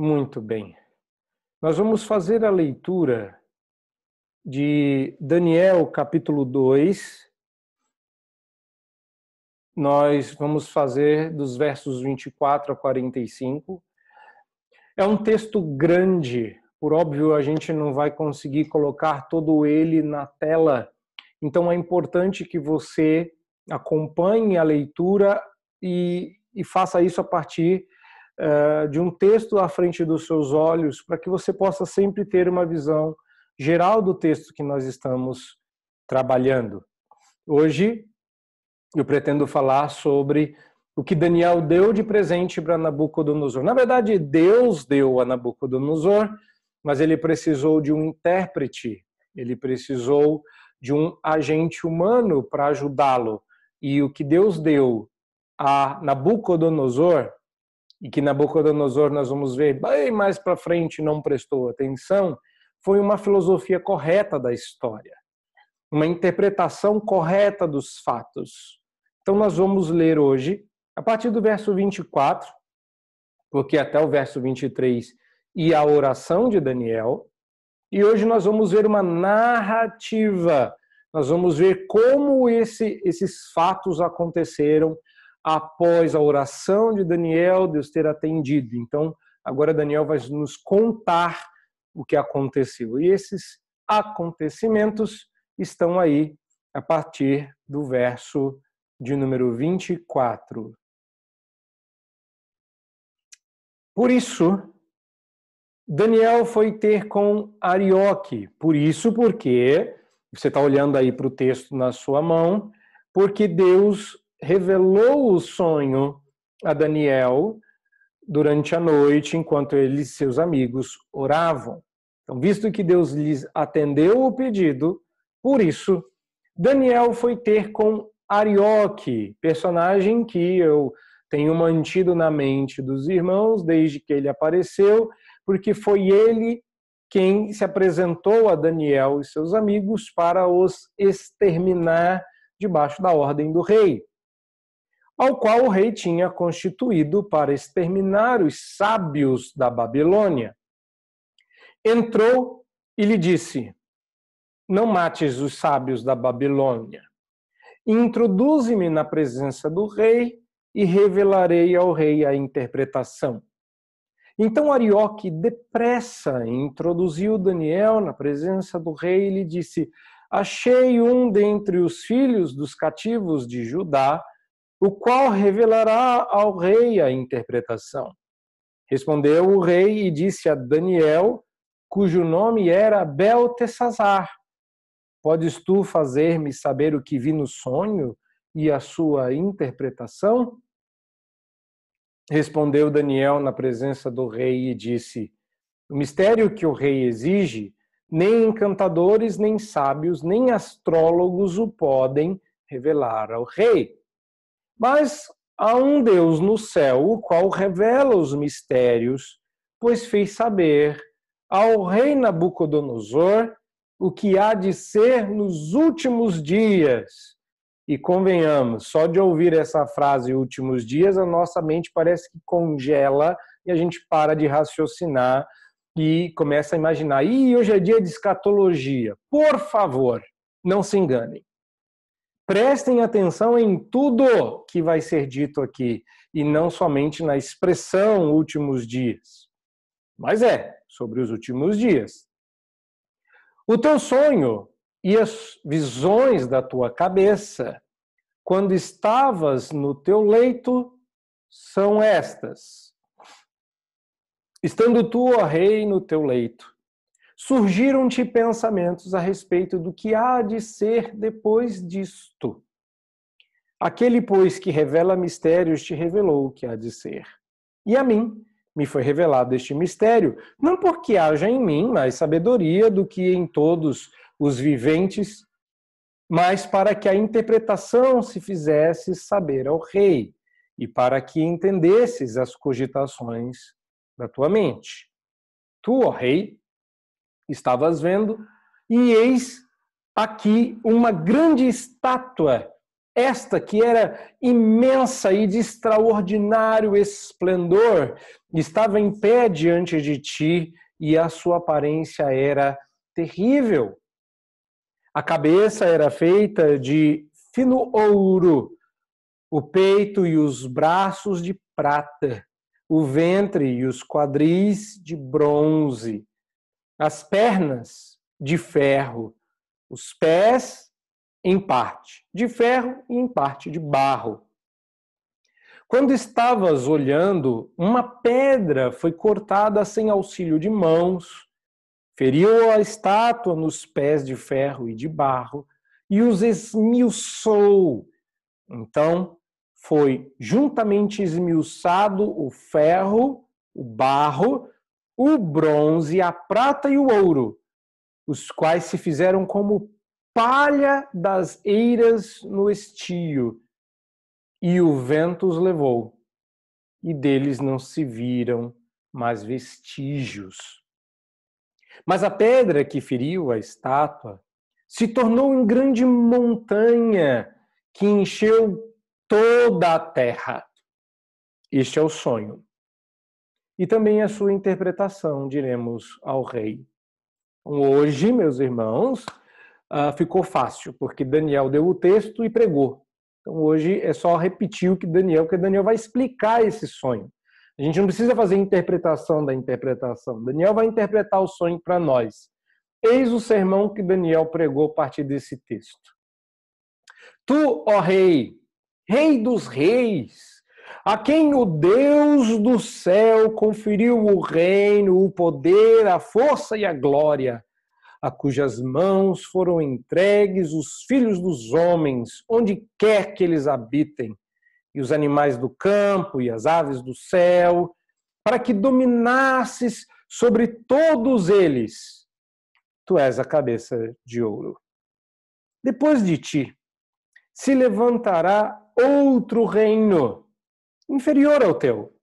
Muito bem. Nós vamos fazer a leitura de Daniel, capítulo 2. Nós vamos fazer dos versos 24 a 45. É um texto grande, por óbvio, a gente não vai conseguir colocar todo ele na tela, então é importante que você acompanhe a leitura e, e faça isso a partir de um texto à frente dos seus olhos, para que você possa sempre ter uma visão geral do texto que nós estamos trabalhando. Hoje, eu pretendo falar sobre o que Daniel deu de presente para Nabucodonosor. Na verdade, Deus deu a Nabucodonosor, mas ele precisou de um intérprete, ele precisou de um agente humano para ajudá-lo. E o que Deus deu a Nabucodonosor, e que Nabucodonosor nós vamos ver bem mais para frente não prestou atenção, foi uma filosofia correta da história, uma interpretação correta dos fatos. Então nós vamos ler hoje, a partir do verso 24, porque até o verso 23 e a oração de Daniel, e hoje nós vamos ver uma narrativa, nós vamos ver como esse, esses fatos aconteceram após a oração de Daniel, Deus ter atendido. Então, agora Daniel vai nos contar o que aconteceu. E esses acontecimentos estão aí a partir do verso de número 24. Por isso, Daniel foi ter com Arioque. Por isso, porque você está olhando aí para o texto na sua mão, porque Deus revelou o sonho a Daniel durante a noite, enquanto ele e seus amigos oravam. Então, visto que Deus lhes atendeu o pedido, por isso, Daniel foi ter com Arioque, personagem que eu tenho mantido na mente dos irmãos desde que ele apareceu porque foi ele quem se apresentou a Daniel e seus amigos para os exterminar debaixo da ordem do rei, ao qual o rei tinha constituído para exterminar os sábios da Babilônia. Entrou e lhe disse: Não mates os sábios da Babilônia. Introduze-me na presença do rei e revelarei ao rei a interpretação. Então Arioque, depressa, introduziu Daniel na presença do rei e lhe disse: Achei um dentre os filhos dos cativos de Judá, o qual revelará ao rei a interpretação. Respondeu o rei e disse a Daniel, cujo nome era Beltesazar: Podes tu fazer-me saber o que vi no sonho e a sua interpretação? Respondeu Daniel na presença do rei e disse: O mistério que o rei exige, nem encantadores, nem sábios, nem astrólogos o podem revelar ao rei. Mas há um Deus no céu, o qual revela os mistérios, pois fez saber ao rei Nabucodonosor o que há de ser nos últimos dias e convenhamos, só de ouvir essa frase últimos dias, a nossa mente parece que congela e a gente para de raciocinar e começa a imaginar. E hoje é dia de escatologia. Por favor, não se enganem. Prestem atenção em tudo que vai ser dito aqui e não somente na expressão últimos dias. Mas é sobre os últimos dias. O teu sonho e as visões da tua cabeça, quando estavas no teu leito, são estas. Estando tu, ó rei, no teu leito, surgiram-te pensamentos a respeito do que há de ser depois disto. Aquele, pois, que revela mistérios, te revelou o que há de ser. E a mim me foi revelado este mistério, não porque haja em mim mais sabedoria do que em todos os viventes, mas para que a interpretação se fizesse saber ao rei e para que entendesses as cogitações da tua mente. Tu, ó rei, estavas vendo, e eis aqui uma grande estátua esta que era imensa e de extraordinário esplendor, estava em pé diante de ti e a sua aparência era terrível. A cabeça era feita de fino ouro, o peito e os braços de prata, o ventre e os quadris de bronze, as pernas de ferro, os pés em parte de ferro e em parte de barro. Quando estavas olhando, uma pedra foi cortada sem auxílio de mãos, feriu a estátua nos pés de ferro e de barro e os esmiuçou. Então foi juntamente esmiuçado o ferro, o barro, o bronze, a prata e o ouro, os quais se fizeram como palha das eiras no estio, e o vento os levou, e deles não se viram mais vestígios. Mas a pedra que feriu a estátua se tornou em grande montanha que encheu toda a terra. Este é o sonho. E também a sua interpretação, diremos ao rei. Hoje, meus irmãos, uh, ficou fácil, porque Daniel deu o texto e pregou. Então hoje é só repetir o que Daniel, porque Daniel vai explicar esse sonho. A gente não precisa fazer interpretação da interpretação. Daniel vai interpretar o sonho para nós. Eis o sermão que Daniel pregou a partir desse texto. Tu, ó rei, rei dos reis, a quem o Deus do céu conferiu o reino, o poder, a força e a glória, a cujas mãos foram entregues os filhos dos homens, onde quer que eles habitem, e os animais do campo e as aves do céu, para que dominasses sobre todos eles. Tu és a cabeça de ouro. Depois de ti se levantará outro reino, inferior ao teu,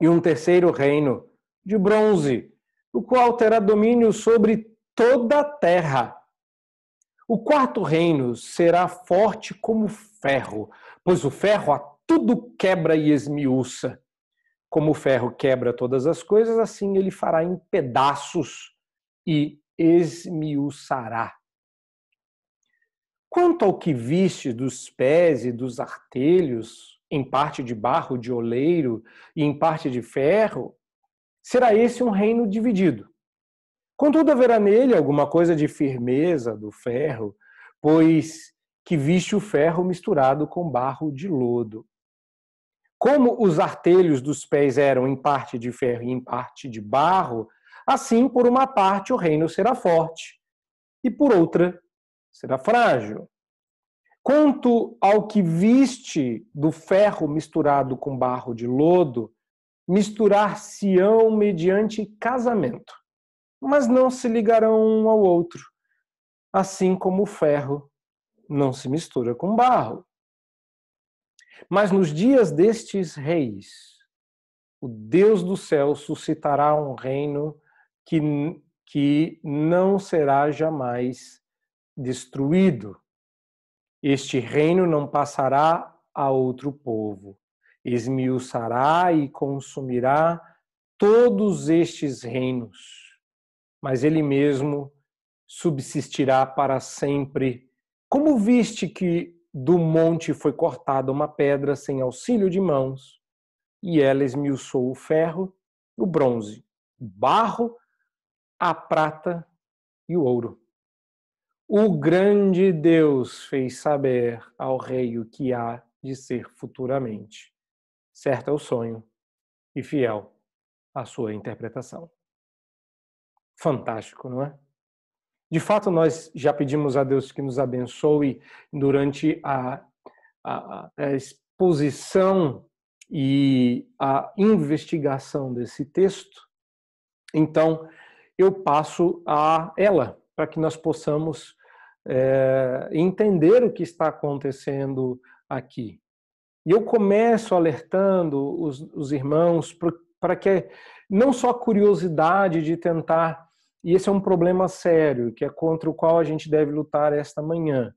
e um terceiro reino, de bronze, o qual terá domínio sobre toda a terra. O quarto reino será forte como ferro, pois o ferro a tudo quebra e esmiuça. Como o ferro quebra todas as coisas, assim ele fará em pedaços e esmiuçará. Quanto ao que viste dos pés e dos artelhos, em parte de barro de oleiro e em parte de ferro, será esse um reino dividido. Contudo, haverá nele alguma coisa de firmeza do ferro, pois que viste o ferro misturado com barro de lodo. Como os artelhos dos pés eram em parte de ferro e em parte de barro, assim, por uma parte, o reino será forte, e por outra, será frágil. Quanto ao que viste do ferro misturado com barro de lodo, misturar-se-ão mediante casamento mas não se ligarão um ao outro, assim como o ferro não se mistura com barro. Mas nos dias destes reis, o Deus do céu suscitará um reino que, que não será jamais destruído. Este reino não passará a outro povo, esmiuçará e consumirá todos estes reinos mas ele mesmo subsistirá para sempre. Como viste que do monte foi cortada uma pedra sem auxílio de mãos, e ela esmiuçou o ferro, o bronze, o barro, a prata e o ouro. O grande Deus fez saber ao rei o que há de ser futuramente. Certo é o sonho e fiel à sua interpretação fantástico, não é? De fato, nós já pedimos a Deus que nos abençoe durante a, a, a exposição e a investigação desse texto. Então, eu passo a ela, para que nós possamos é, entender o que está acontecendo aqui. E eu começo alertando os, os irmãos para que não só a curiosidade de tentar e esse é um problema sério, que é contra o qual a gente deve lutar esta manhã.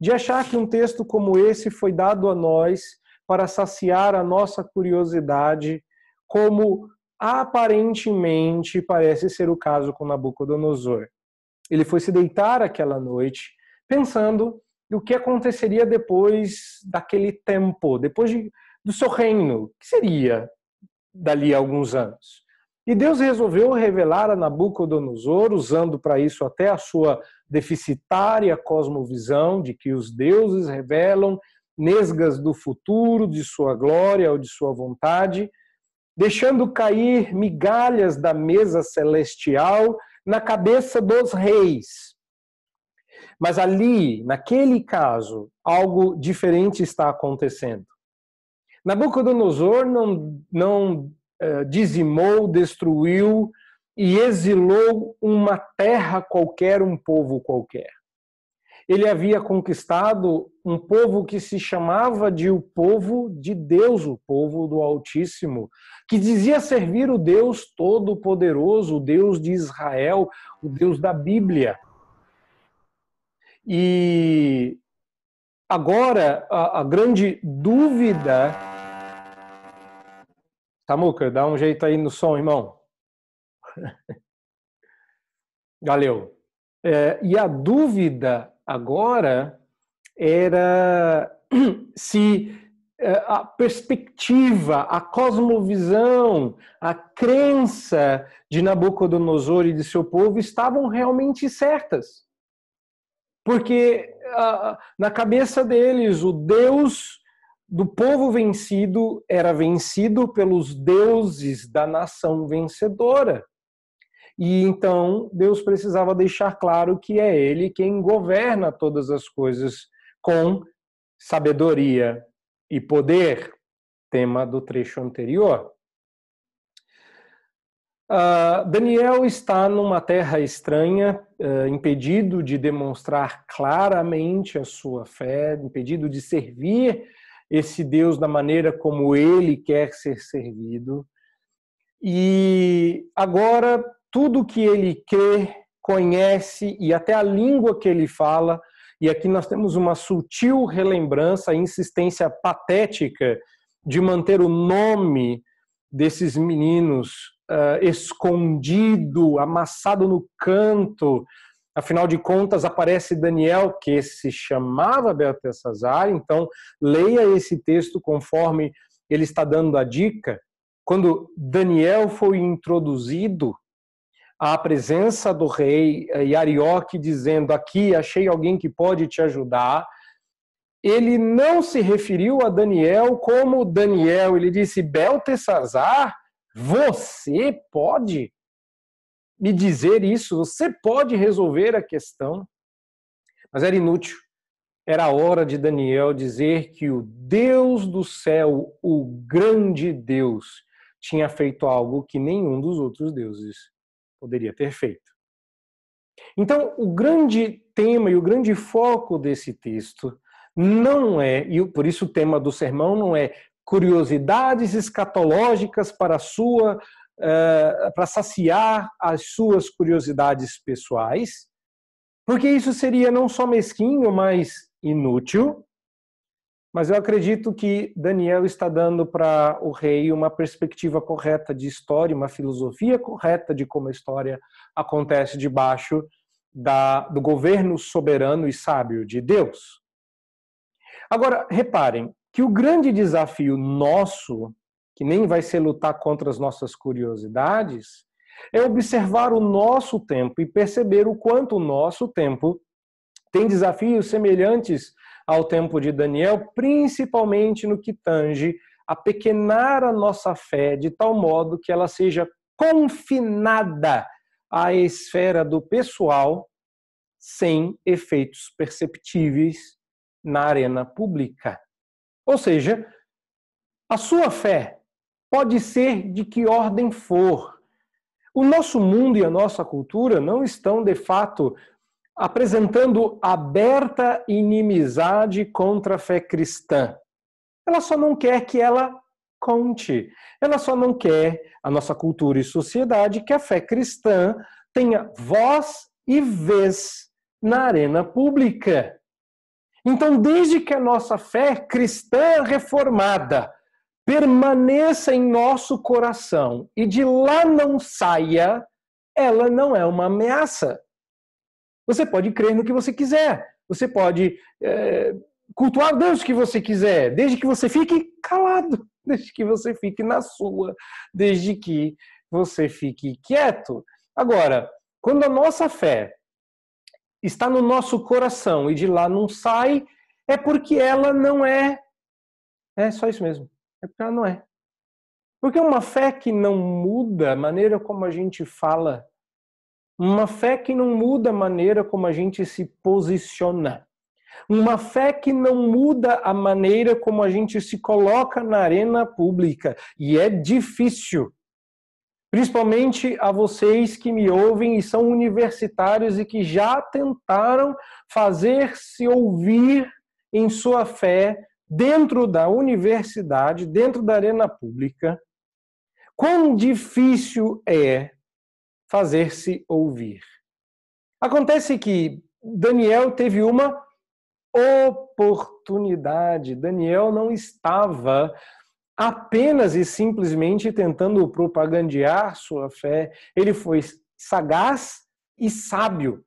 de achar que um texto como esse foi dado a nós para saciar a nossa curiosidade, como aparentemente parece ser o caso com Nabucodonosor. Ele foi se deitar aquela noite pensando o que aconteceria depois daquele tempo, depois de, do seu reino, que seria dali a alguns anos. E Deus resolveu revelar a Nabucodonosor, usando para isso até a sua deficitária cosmovisão de que os deuses revelam nesgas do futuro, de sua glória ou de sua vontade, deixando cair migalhas da mesa celestial na cabeça dos reis. Mas ali, naquele caso, algo diferente está acontecendo. Nabucodonosor não, não uh, dizimou, destruiu e exilou uma terra qualquer, um povo qualquer. Ele havia conquistado um povo que se chamava de o povo de Deus, o povo do Altíssimo, que dizia servir o Deus Todo-Poderoso, o Deus de Israel, o Deus da Bíblia. E agora a, a grande dúvida. Samuca, dá um jeito aí no som, irmão. Valeu. É, e a dúvida agora era se é, a perspectiva, a cosmovisão, a crença de Nabucodonosor e de seu povo estavam realmente certas. Porque na cabeça deles, o Deus do povo vencido era vencido pelos deuses da nação vencedora. E então Deus precisava deixar claro que é Ele quem governa todas as coisas com sabedoria e poder, tema do trecho anterior. Uh, Daniel está numa terra estranha, uh, impedido de demonstrar claramente a sua fé, impedido de servir esse Deus da maneira como ele quer ser servido. E agora, tudo que ele crê, conhece e até a língua que ele fala e aqui nós temos uma sutil relembrança, insistência patética de manter o nome desses meninos uh, escondido, amassado no canto. Afinal de contas, aparece Daniel, que se chamava Beltesazar. Então, leia esse texto conforme ele está dando a dica. Quando Daniel foi introduzido, a presença do rei e Arioque dizendo: Aqui achei alguém que pode te ajudar. Ele não se referiu a Daniel como Daniel, ele disse: Beltesazar, você pode me dizer isso, você pode resolver a questão. Mas era inútil. Era a hora de Daniel dizer que o Deus do céu, o grande Deus, tinha feito algo que nenhum dos outros deuses poderia ter feito. Então, o grande tema e o grande foco desse texto não é, e por isso o tema do sermão não é curiosidades escatológicas para sua uh, para saciar as suas curiosidades pessoais, porque isso seria não só mesquinho, mas inútil, mas eu acredito que Daniel está dando para o rei uma perspectiva correta de história, uma filosofia correta de como a história acontece debaixo da, do governo soberano e sábio de Deus. Agora, reparem que o grande desafio nosso, que nem vai ser lutar contra as nossas curiosidades, é observar o nosso tempo e perceber o quanto o nosso tempo tem desafios semelhantes ao tempo de Daniel, principalmente no que tange a pequenar a nossa fé de tal modo que ela seja confinada à esfera do pessoal, sem efeitos perceptíveis na arena pública. Ou seja, a sua fé pode ser de que ordem for. O nosso mundo e a nossa cultura não estão, de fato, apresentando aberta inimizade contra a fé cristã. Ela só não quer que ela conte. Ela só não quer, a nossa cultura e sociedade, que a fé cristã tenha voz e vez na arena pública. Então, desde que a nossa fé cristã reformada permaneça em nosso coração e de lá não saia, ela não é uma ameaça. Você pode crer no que você quiser, você pode é, cultuar Deus que você quiser, desde que você fique calado, desde que você fique na sua, desde que você fique quieto. Agora, quando a nossa fé está no nosso coração e de lá não sai, é porque ela não é. É só isso mesmo. É porque ela não é. Porque uma fé que não muda a maneira como a gente fala, uma fé que não muda a maneira como a gente se posiciona, uma fé que não muda a maneira como a gente se coloca na arena pública. E é difícil. Principalmente a vocês que me ouvem e são universitários e que já tentaram fazer-se ouvir em sua fé dentro da universidade, dentro da arena pública. Quão difícil é fazer-se ouvir. Acontece que Daniel teve uma oportunidade. Daniel não estava apenas e simplesmente tentando propagandear sua fé, ele foi sagaz e sábio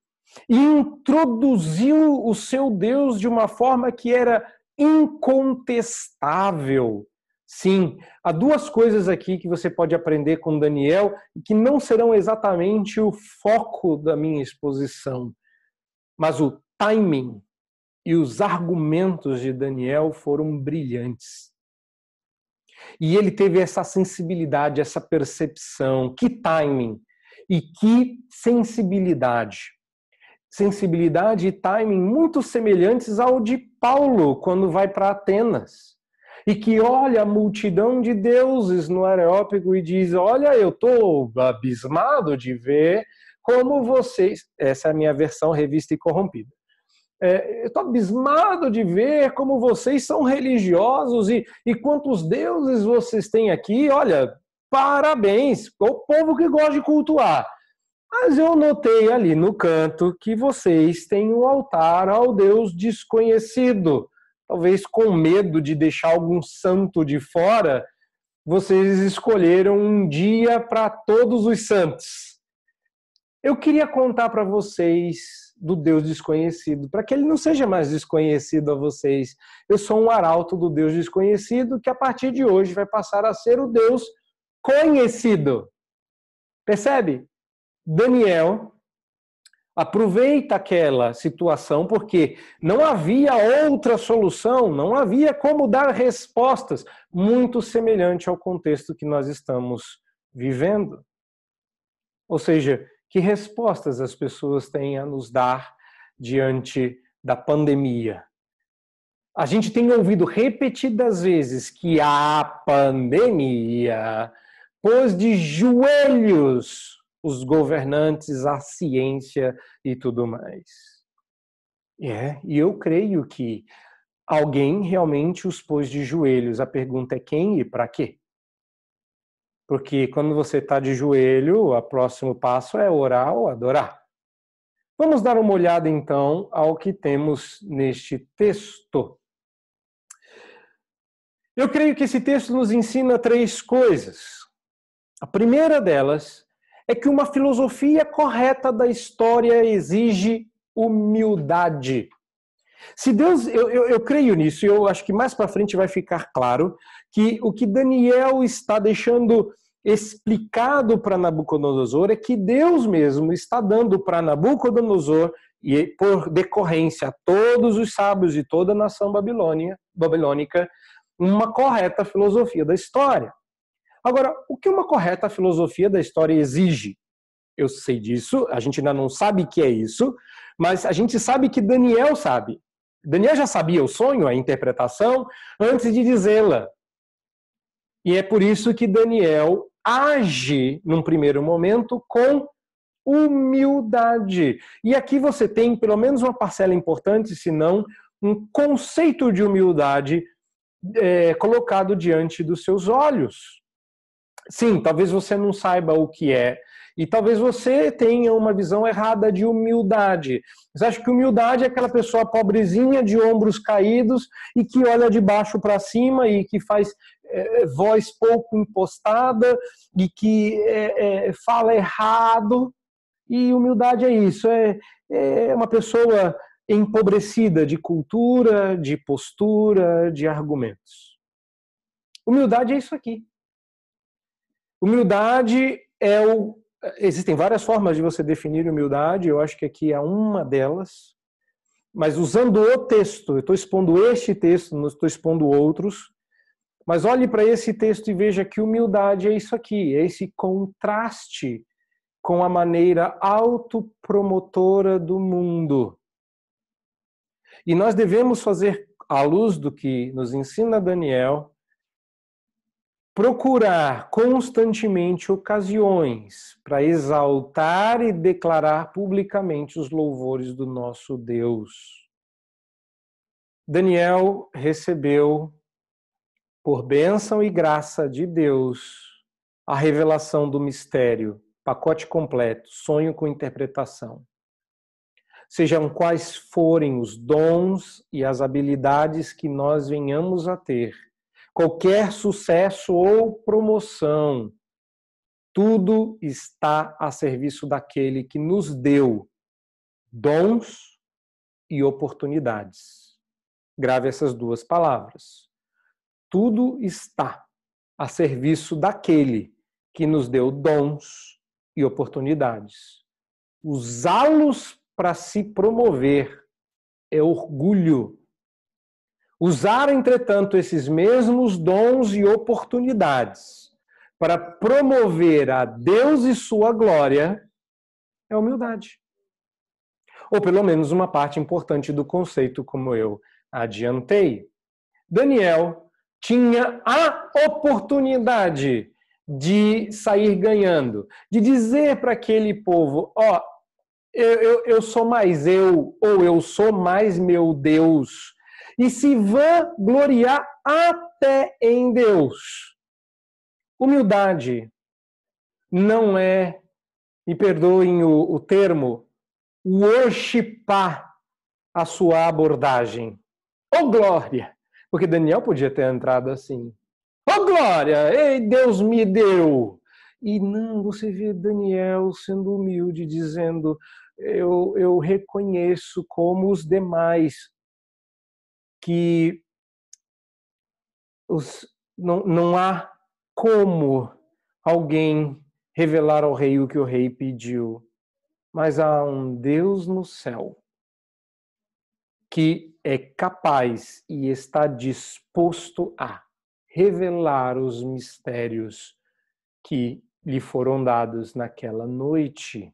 e introduziu o seu Deus de uma forma que era incontestável. Sim, há duas coisas aqui que você pode aprender com Daniel que não serão exatamente o foco da minha exposição, mas o timing e os argumentos de Daniel foram brilhantes. E ele teve essa sensibilidade, essa percepção, que timing e que sensibilidade. Sensibilidade e timing muito semelhantes ao de Paulo quando vai para Atenas. E que olha a multidão de deuses no Areópago e diz: Olha, eu estou abismado de ver como vocês. Essa é a minha versão revista e corrompida é, eu estou abismado de ver como vocês são religiosos e, e quantos deuses vocês têm aqui. Olha, parabéns, o povo que gosta de cultuar. Mas eu notei ali no canto que vocês têm um altar ao Deus desconhecido. Talvez com medo de deixar algum santo de fora, vocês escolheram um dia para todos os santos. Eu queria contar para vocês do Deus desconhecido, para que ele não seja mais desconhecido a vocês. Eu sou um arauto do Deus desconhecido que a partir de hoje vai passar a ser o Deus conhecido. Percebe? Daniel aproveita aquela situação porque não havia outra solução, não havia como dar respostas muito semelhante ao contexto que nós estamos vivendo. Ou seja, que respostas as pessoas têm a nos dar diante da pandemia? A gente tem ouvido repetidas vezes que a pandemia pôs de joelhos os governantes, a ciência e tudo mais. É, e eu creio que alguém realmente os pôs de joelhos. A pergunta é quem e para quê? Porque quando você está de joelho, o próximo passo é orar ou adorar. Vamos dar uma olhada então ao que temos neste texto. Eu creio que esse texto nos ensina três coisas. A primeira delas é que uma filosofia correta da história exige humildade. Se Deus, eu, eu, eu creio nisso, e eu acho que mais para frente vai ficar claro que o que Daniel está deixando explicado para Nabucodonosor é que Deus mesmo está dando para Nabucodonosor e por decorrência a todos os sábios de toda a nação babilônia, babilônica uma correta filosofia da história. Agora, o que uma correta filosofia da história exige? Eu sei disso, a gente ainda não sabe o que é isso, mas a gente sabe que Daniel sabe. Daniel já sabia o sonho, a interpretação, antes de dizê-la. E é por isso que Daniel age, num primeiro momento, com humildade. E aqui você tem pelo menos uma parcela importante, se não um conceito de humildade é, colocado diante dos seus olhos. Sim, talvez você não saiba o que é, E talvez você tenha uma visão errada de humildade. Você acha que humildade é aquela pessoa pobrezinha, de ombros caídos e que olha de baixo para cima e que faz é, voz pouco impostada e que é, é, fala errado. E humildade é isso, é, é uma pessoa empobrecida de cultura, de postura, de argumentos. Humildade é isso aqui. Humildade é o. Existem várias formas de você definir humildade, eu acho que aqui é uma delas. Mas usando o texto, eu estou expondo este texto, não estou expondo outros. Mas olhe para esse texto e veja que humildade é isso aqui, é esse contraste com a maneira autopromotora do mundo. E nós devemos fazer, à luz do que nos ensina Daniel, procurar constantemente ocasiões para exaltar e declarar publicamente os louvores do nosso Deus. Daniel recebeu, por bênção e graça de Deus, a revelação do mistério, pacote completo, sonho com interpretação sejam quais forem os dons e as habilidades que nós venhamos a ter, qualquer sucesso ou promoção, tudo está a serviço daquele que nos deu dons e oportunidades. Grave essas duas palavras. Tudo está a serviço daquele que nos deu dons e oportunidades. Usá-los para se promover, é orgulho. Usar, entretanto, esses mesmos dons e oportunidades para promover a Deus e sua glória é humildade. Ou pelo menos uma parte importante do conceito, como eu adiantei. Daniel tinha a oportunidade de sair ganhando, de dizer para aquele povo: ó, oh, eu, eu, eu sou mais eu, ou eu sou mais meu Deus, e se gloriar até em Deus. Humildade não é, me perdoem o, o termo, worshipar a sua abordagem. Oh glória! Porque Daniel podia ter entrado assim. Oh glória! Ei, Deus me deu! E não, você vê Daniel sendo humilde, dizendo: eu, eu reconheço como os demais que os, não, não há como alguém revelar ao rei o que o rei pediu, mas há um Deus no céu que é capaz e está disposto a revelar os mistérios que lhe foram dados naquela noite.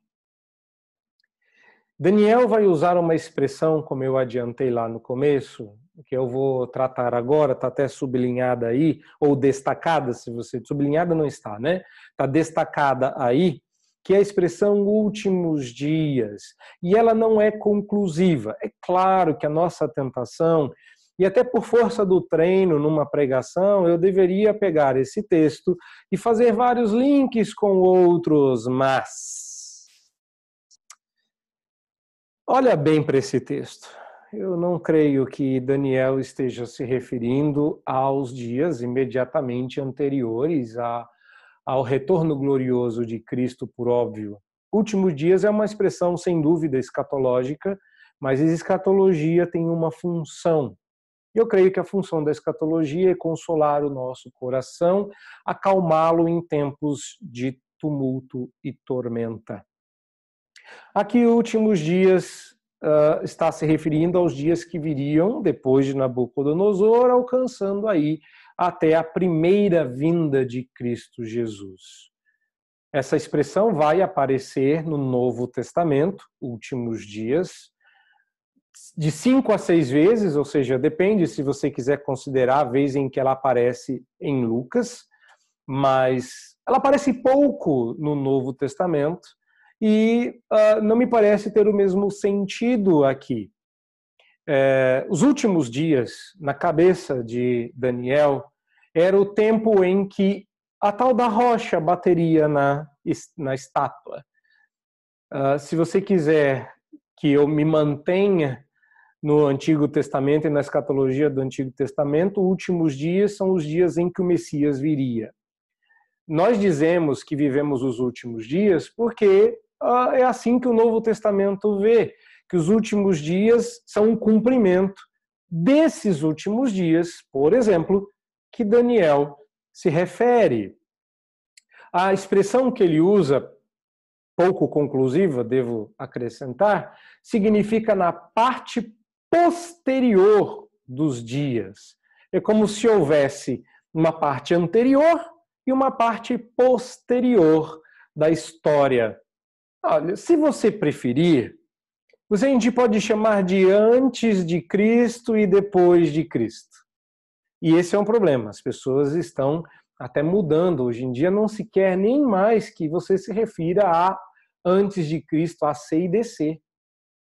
Daniel vai usar uma expressão, como eu adiantei lá no começo, que eu vou tratar agora, está até sublinhada aí, ou destacada, se você. Sublinhada não está, né? Está destacada aí, que é a expressão últimos dias. E ela não é conclusiva. É claro que a nossa tentação, e até por força do treino numa pregação, eu deveria pegar esse texto e fazer vários links com outros, mas Olha bem para esse texto. Eu não creio que Daniel esteja se referindo aos dias imediatamente anteriores a, ao retorno glorioso de Cristo, por óbvio. Últimos dias é uma expressão sem dúvida escatológica, mas a escatologia tem uma função. Eu creio que a função da escatologia é consolar o nosso coração, acalmá-lo em tempos de tumulto e tormenta. Aqui, últimos dias, uh, está se referindo aos dias que viriam depois de Nabucodonosor, alcançando aí até a primeira vinda de Cristo Jesus. Essa expressão vai aparecer no Novo Testamento, últimos dias, de cinco a seis vezes, ou seja, depende se você quiser considerar a vez em que ela aparece em Lucas, mas ela aparece pouco no Novo Testamento e uh, não me parece ter o mesmo sentido aqui. É, os últimos dias, na cabeça de Daniel, era o tempo em que a tal da rocha bateria na, na estátua. Uh, se você quiser que eu me mantenha no Antigo Testamento e na escatologia do Antigo Testamento, últimos dias são os dias em que o Messias viria. Nós dizemos que vivemos os últimos dias porque é assim que o Novo Testamento vê, que os últimos dias são um cumprimento desses últimos dias, por exemplo, que Daniel se refere. A expressão que ele usa, pouco conclusiva, devo acrescentar, significa na parte posterior dos dias. É como se houvesse uma parte anterior e uma parte posterior da história. Olha, se você preferir, você a gente pode chamar de antes de Cristo e depois de Cristo. E esse é um problema. As pessoas estão até mudando. Hoje em dia não se quer nem mais que você se refira a antes de Cristo, a C e DC,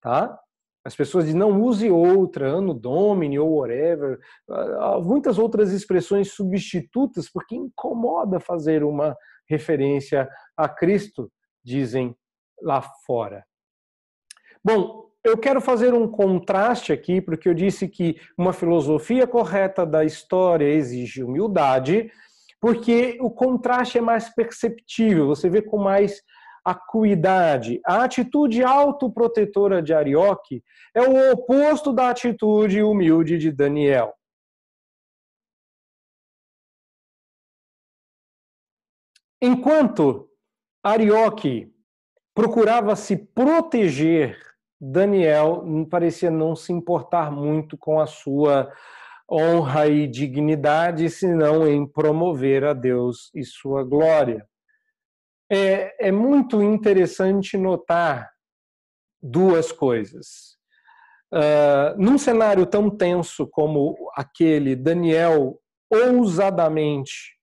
tá? As pessoas dizem, não use outra, ano domini ou whatever. Há muitas outras expressões substitutas, porque incomoda fazer uma referência a Cristo, dizem lá fora. Bom, eu quero fazer um contraste aqui, porque eu disse que uma filosofia correta da história exige humildade, porque o contraste é mais perceptível, você vê com mais acuidade. A atitude autoprotetora de Arioque é o oposto da atitude humilde de Daniel. Enquanto Arioque procurava se proteger, Daniel parecia não se importar muito com a sua honra e dignidade, senão em promover a Deus e sua glória. É, é muito interessante notar duas coisas. Uh, num cenário tão tenso como aquele, Daniel ousadamente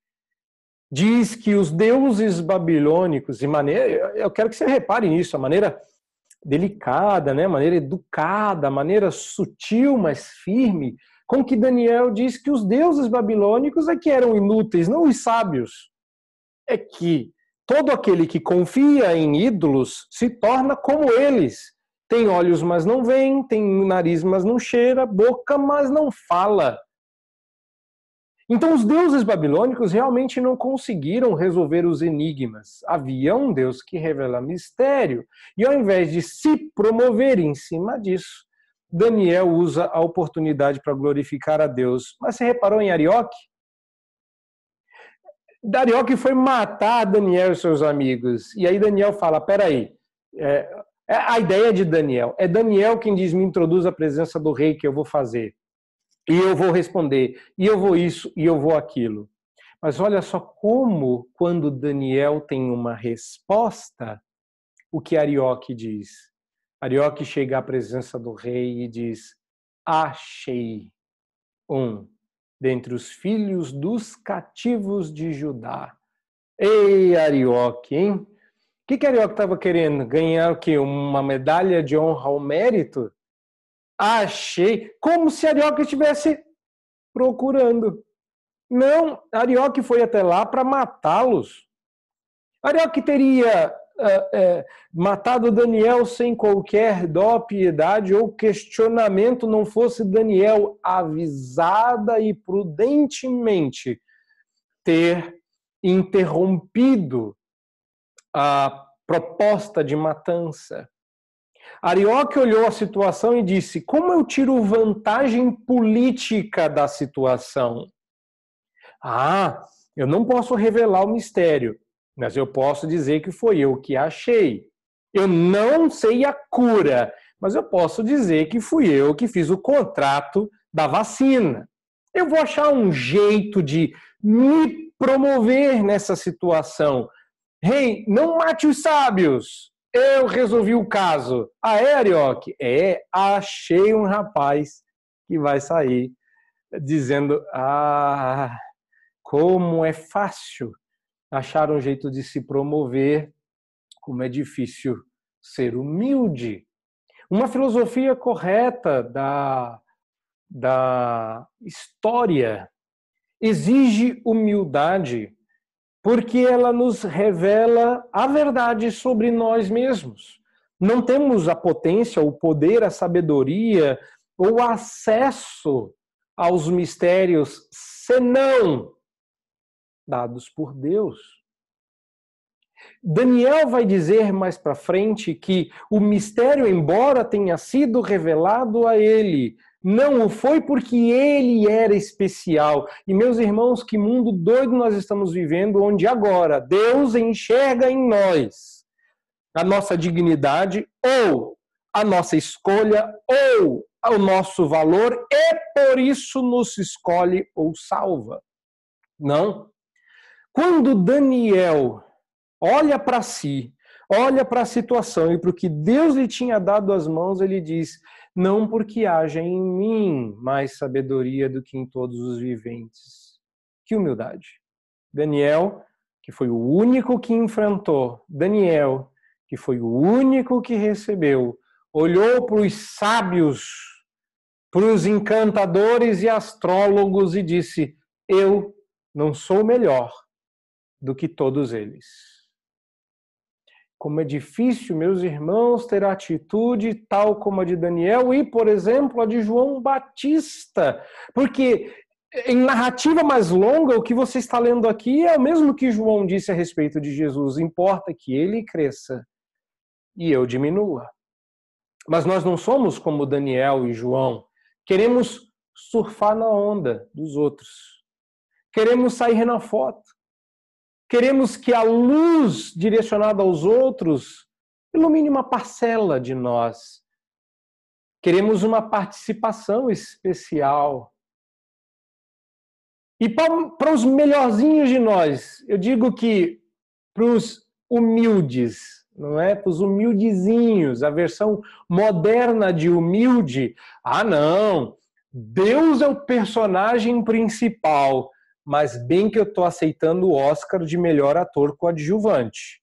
diz que os deuses babilônicos, de maneira, eu quero que você repare nisso, a maneira delicada, né, maneira educada, maneira sutil, mas firme, com que Daniel diz que os deuses babilônicos é que eram inúteis, não os sábios. É que Todo aquele que confia em ídolos se torna como eles. Tem olhos, mas não vê, tem nariz, mas não cheira, boca, mas não fala. Então, os deuses babilônicos realmente não conseguiram resolver os enigmas. Havia um Deus que revela mistério. E ao invés de se promover em cima disso, Daniel usa a oportunidade para glorificar a Deus. Mas você reparou em Arioque? Darioque foi matar Daniel e seus amigos. E aí Daniel fala: peraí, é, é a ideia de Daniel. É Daniel quem diz: me introduz a presença do rei que eu vou fazer. E eu vou responder, e eu vou isso, e eu vou aquilo. Mas olha só como, quando Daniel tem uma resposta, o que Arioque diz. Arioque chega à presença do rei e diz: Achei um dentre os filhos dos cativos de Judá. Ei, Arioque, hein? O que, que Arioque estava querendo? Ganhar o quê? Uma medalha de honra ao mérito? Achei. Como se Arioque estivesse procurando. Não, Arioque foi até lá para matá-los. Arioque teria é, é, matado Daniel sem qualquer dó, piedade ou questionamento, não fosse Daniel avisada e prudentemente ter interrompido a proposta de matança. Arioque olhou a situação e disse: Como eu tiro vantagem política da situação? Ah, eu não posso revelar o mistério mas eu posso dizer que foi eu que achei. Eu não sei a cura, mas eu posso dizer que fui eu que fiz o contrato da vacina. Eu vou achar um jeito de me promover nessa situação. Rei, hey, não mate os sábios. Eu resolvi o caso. Ah, é, Arioque? É, achei um rapaz que vai sair dizendo: Ah, como é fácil achar um jeito de se promover, como é difícil ser humilde. Uma filosofia correta da, da história exige humildade, porque ela nos revela a verdade sobre nós mesmos. Não temos a potência, o poder, a sabedoria ou acesso aos mistérios senão dados por Deus. Daniel vai dizer mais para frente que o mistério, embora tenha sido revelado a ele, não o foi porque ele era especial. E meus irmãos, que mundo doido nós estamos vivendo, onde agora Deus enxerga em nós a nossa dignidade ou a nossa escolha ou o nosso valor e por isso nos escolhe ou salva. Não. Quando Daniel olha para si, olha para a situação e para o que Deus lhe tinha dado às mãos, ele diz: Não porque haja em mim mais sabedoria do que em todos os viventes. Que humildade. Daniel, que foi o único que enfrentou, Daniel, que foi o único que recebeu, olhou para os sábios, para os encantadores e astrólogos e disse: Eu não sou melhor do que todos eles. Como é difícil, meus irmãos, ter a atitude tal como a de Daniel e, por exemplo, a de João Batista. Porque em narrativa mais longa, o que você está lendo aqui é o mesmo que João disse a respeito de Jesus. Importa que ele cresça e eu diminua. Mas nós não somos como Daniel e João. Queremos surfar na onda dos outros. Queremos sair na foto. Queremos que a luz direcionada aos outros ilumine uma parcela de nós. Queremos uma participação especial. E para os melhorzinhos de nós, eu digo que para os humildes, não é? Para os humildezinhos, a versão moderna de humilde. Ah, não! Deus é o personagem principal mas bem que eu estou aceitando o Oscar de melhor ator coadjuvante.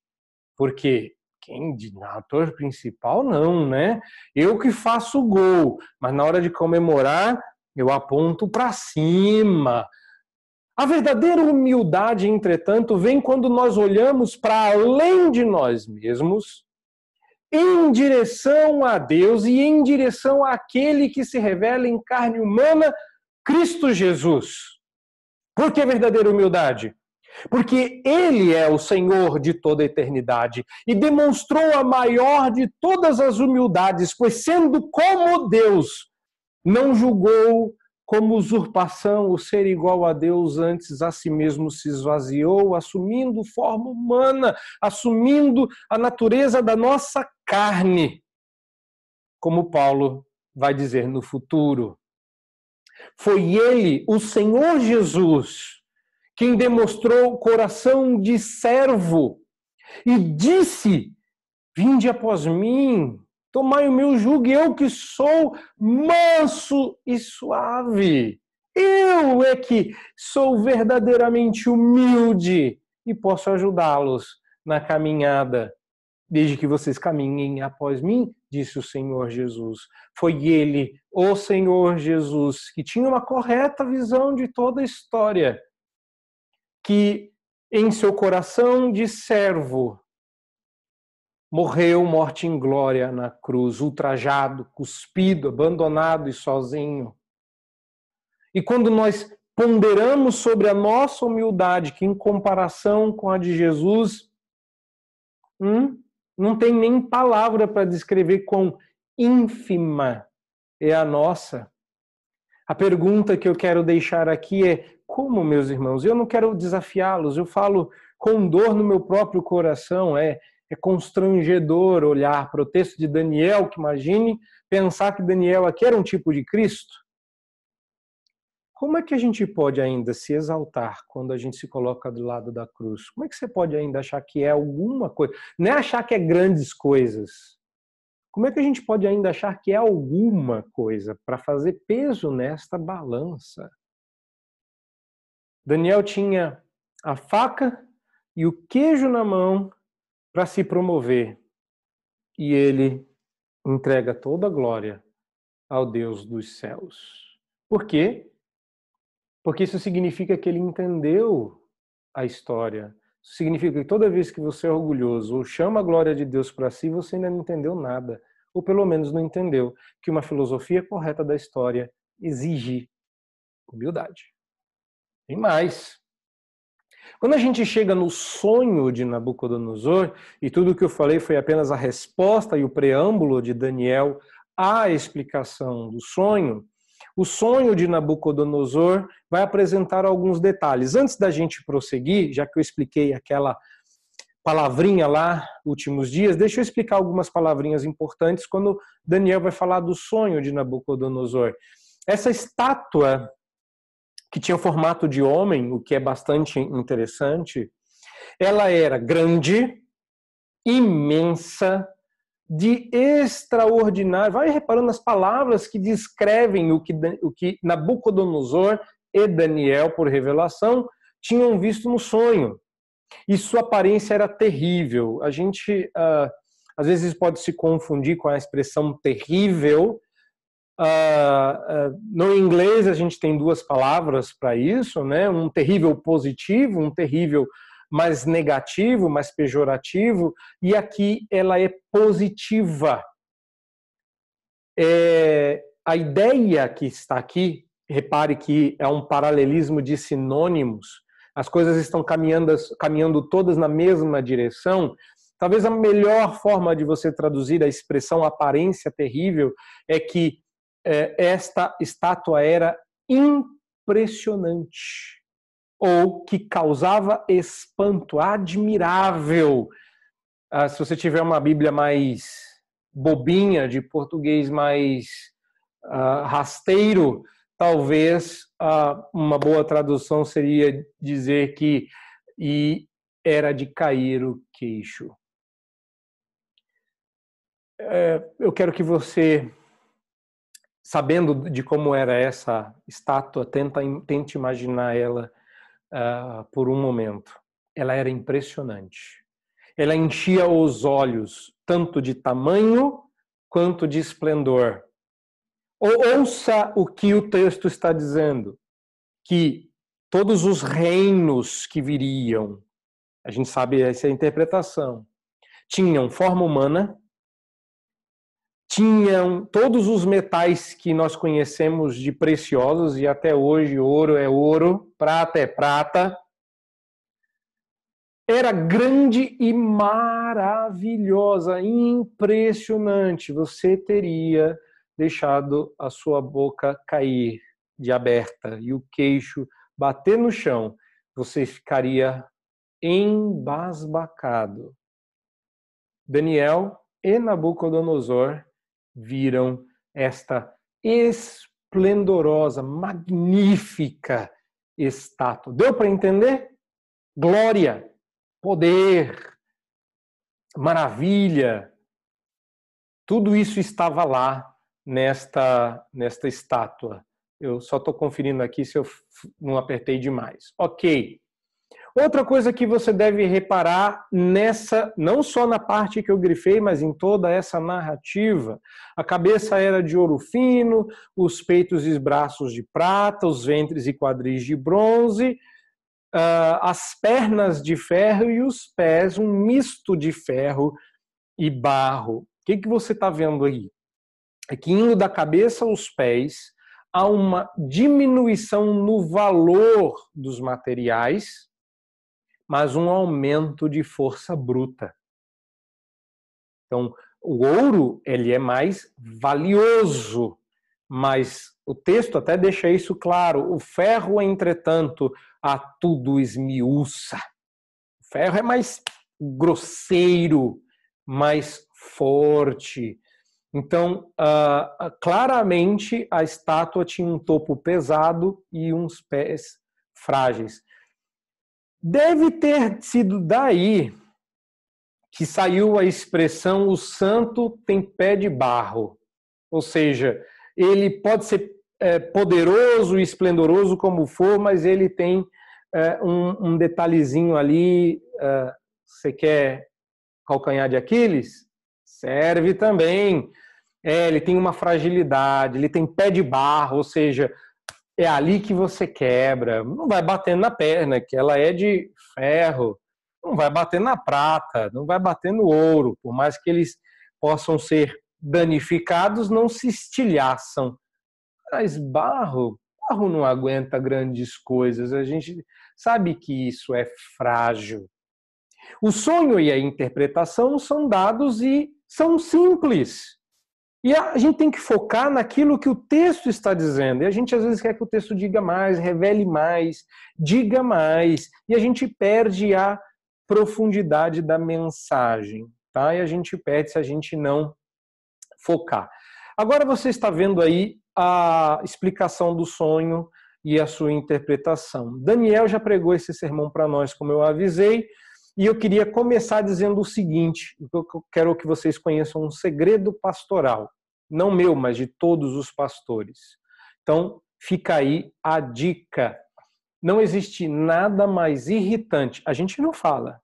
Porque quem de ator principal não, né? Eu que faço o gol, mas na hora de comemorar, eu aponto para cima. A verdadeira humildade, entretanto, vem quando nós olhamos para além de nós mesmos, em direção a Deus e em direção àquele que se revela em carne humana, Cristo Jesus. Por que verdadeira humildade? Porque Ele é o Senhor de toda a eternidade e demonstrou a maior de todas as humildades, pois, sendo como Deus, não julgou como usurpação o ser igual a Deus, antes a si mesmo se esvaziou, assumindo forma humana, assumindo a natureza da nossa carne. Como Paulo vai dizer no futuro. Foi ele, o Senhor Jesus, quem demonstrou coração de servo e disse: Vinde após mim, tomai o meu jugo, eu que sou manso e suave. Eu é que sou verdadeiramente humilde e posso ajudá-los na caminhada Desde que vocês caminhem após mim, disse o Senhor Jesus. Foi ele, o Senhor Jesus, que tinha uma correta visão de toda a história, que em seu coração de servo morreu morte em glória na cruz, ultrajado, cuspido, abandonado e sozinho. E quando nós ponderamos sobre a nossa humildade, que em comparação com a de Jesus, hum, não tem nem palavra para descrever quão ínfima é a nossa. A pergunta que eu quero deixar aqui é: como, meus irmãos? Eu não quero desafiá-los, eu falo com dor no meu próprio coração. É, é constrangedor olhar para o texto de Daniel, que imagine pensar que Daniel aqui era um tipo de Cristo. Como é que a gente pode ainda se exaltar quando a gente se coloca do lado da cruz? Como é que você pode ainda achar que é alguma coisa? Não é achar que é grandes coisas. Como é que a gente pode ainda achar que é alguma coisa para fazer peso nesta balança? Daniel tinha a faca e o queijo na mão para se promover. E ele entrega toda a glória ao Deus dos céus. Por quê? Porque isso significa que ele entendeu a história, significa que toda vez que você é orgulhoso ou chama a glória de Deus para si, você ainda não entendeu nada. Ou pelo menos não entendeu que uma filosofia correta da história exige humildade. Tem mais. Quando a gente chega no sonho de Nabucodonosor, e tudo o que eu falei foi apenas a resposta e o preâmbulo de Daniel à explicação do sonho, o sonho de Nabucodonosor vai apresentar alguns detalhes. Antes da gente prosseguir, já que eu expliquei aquela palavrinha lá, últimos dias, deixa eu explicar algumas palavrinhas importantes quando Daniel vai falar do sonho de Nabucodonosor. Essa estátua que tinha o formato de homem, o que é bastante interessante, ela era grande, imensa, de extraordinário. Vai reparando as palavras que descrevem o que, o que Nabucodonosor e Daniel, por revelação, tinham visto no sonho. E sua aparência era terrível. A gente uh, às vezes pode se confundir com a expressão terrível. Uh, uh, no inglês a gente tem duas palavras para isso, né? Um terrível positivo, um terrível mais negativo, mais pejorativo, e aqui ela é positiva. É, a ideia que está aqui, repare que é um paralelismo de sinônimos, as coisas estão caminhando, caminhando todas na mesma direção. Talvez a melhor forma de você traduzir a expressão aparência terrível é que é, esta estátua era impressionante ou que causava espanto, admirável. Ah, se você tiver uma Bíblia mais bobinha, de português mais ah, rasteiro, talvez ah, uma boa tradução seria dizer que e era de cair o queixo. É, eu quero que você, sabendo de como era essa estátua, tenta, tente imaginar ela uh, por um momento. Ela era impressionante. Ela enchia os olhos, tanto de tamanho quanto de esplendor. Ouça o que o texto está dizendo: que todos os reinos que viriam, a gente sabe essa é a interpretação, tinham forma humana, tinham todos os metais que nós conhecemos de preciosos, e até hoje ouro é ouro, prata é prata. Era grande e maravilhosa, impressionante. Você teria deixado a sua boca cair de aberta e o queixo bater no chão. Você ficaria embasbacado. Daniel e Nabucodonosor viram esta esplendorosa, magnífica estátua. Deu para entender? Glória, poder, maravilha. Tudo isso estava lá nesta nesta estátua. Eu só estou conferindo aqui se eu não apertei demais. Ok. Outra coisa que você deve reparar nessa, não só na parte que eu grifei, mas em toda essa narrativa, a cabeça era de ouro fino, os peitos e braços de prata, os ventres e quadris de bronze, ah, as pernas de ferro e os pés, um misto de ferro e barro. O que, que você está vendo aí? É que indo da cabeça aos pés, há uma diminuição no valor dos materiais, mas um aumento de força bruta. Então, o ouro ele é mais valioso, mas o texto até deixa isso claro. O ferro, entretanto, a tudo esmiuça. O ferro é mais grosseiro, mais forte. Então, uh, claramente, a estátua tinha um topo pesado e uns pés frágeis. Deve ter sido daí que saiu a expressão o santo tem pé de barro. Ou seja, ele pode ser é, poderoso e esplendoroso como for, mas ele tem é, um, detalhezinho ali. É, você quer calcanhar de Aquiles? Serve também. É, ele tem uma fragilidade, ele tem pé de barro, ou seja, é ali que você quebra. Não vai batendo na perna, que ela é de ferro. não vai bater na prata, não vai bater no ouro, por mais que eles possam ser danificados, não se estilhaçam. Mas barro, barro não aguenta grandes coisas. A gente sabe que isso é frágil. O sonho e a interpretação são dados e são simples. E a gente tem que focar naquilo que o texto está dizendo. E a gente às vezes quer que o texto diga mais, revele mais, diga mais. E a gente perde a profundidade da mensagem, tá? E a gente perde se a gente não focar. Agora você está vendo aí a explicação do sonho e a sua interpretação. Daniel já pregou esse sermão para nós, como eu avisei, e eu queria começar dizendo o seguinte: eu quero que vocês conheçam um segredo pastoral, não meu, mas de todos os pastores. Então, fica aí a dica. Não existe nada mais irritante. A gente não fala,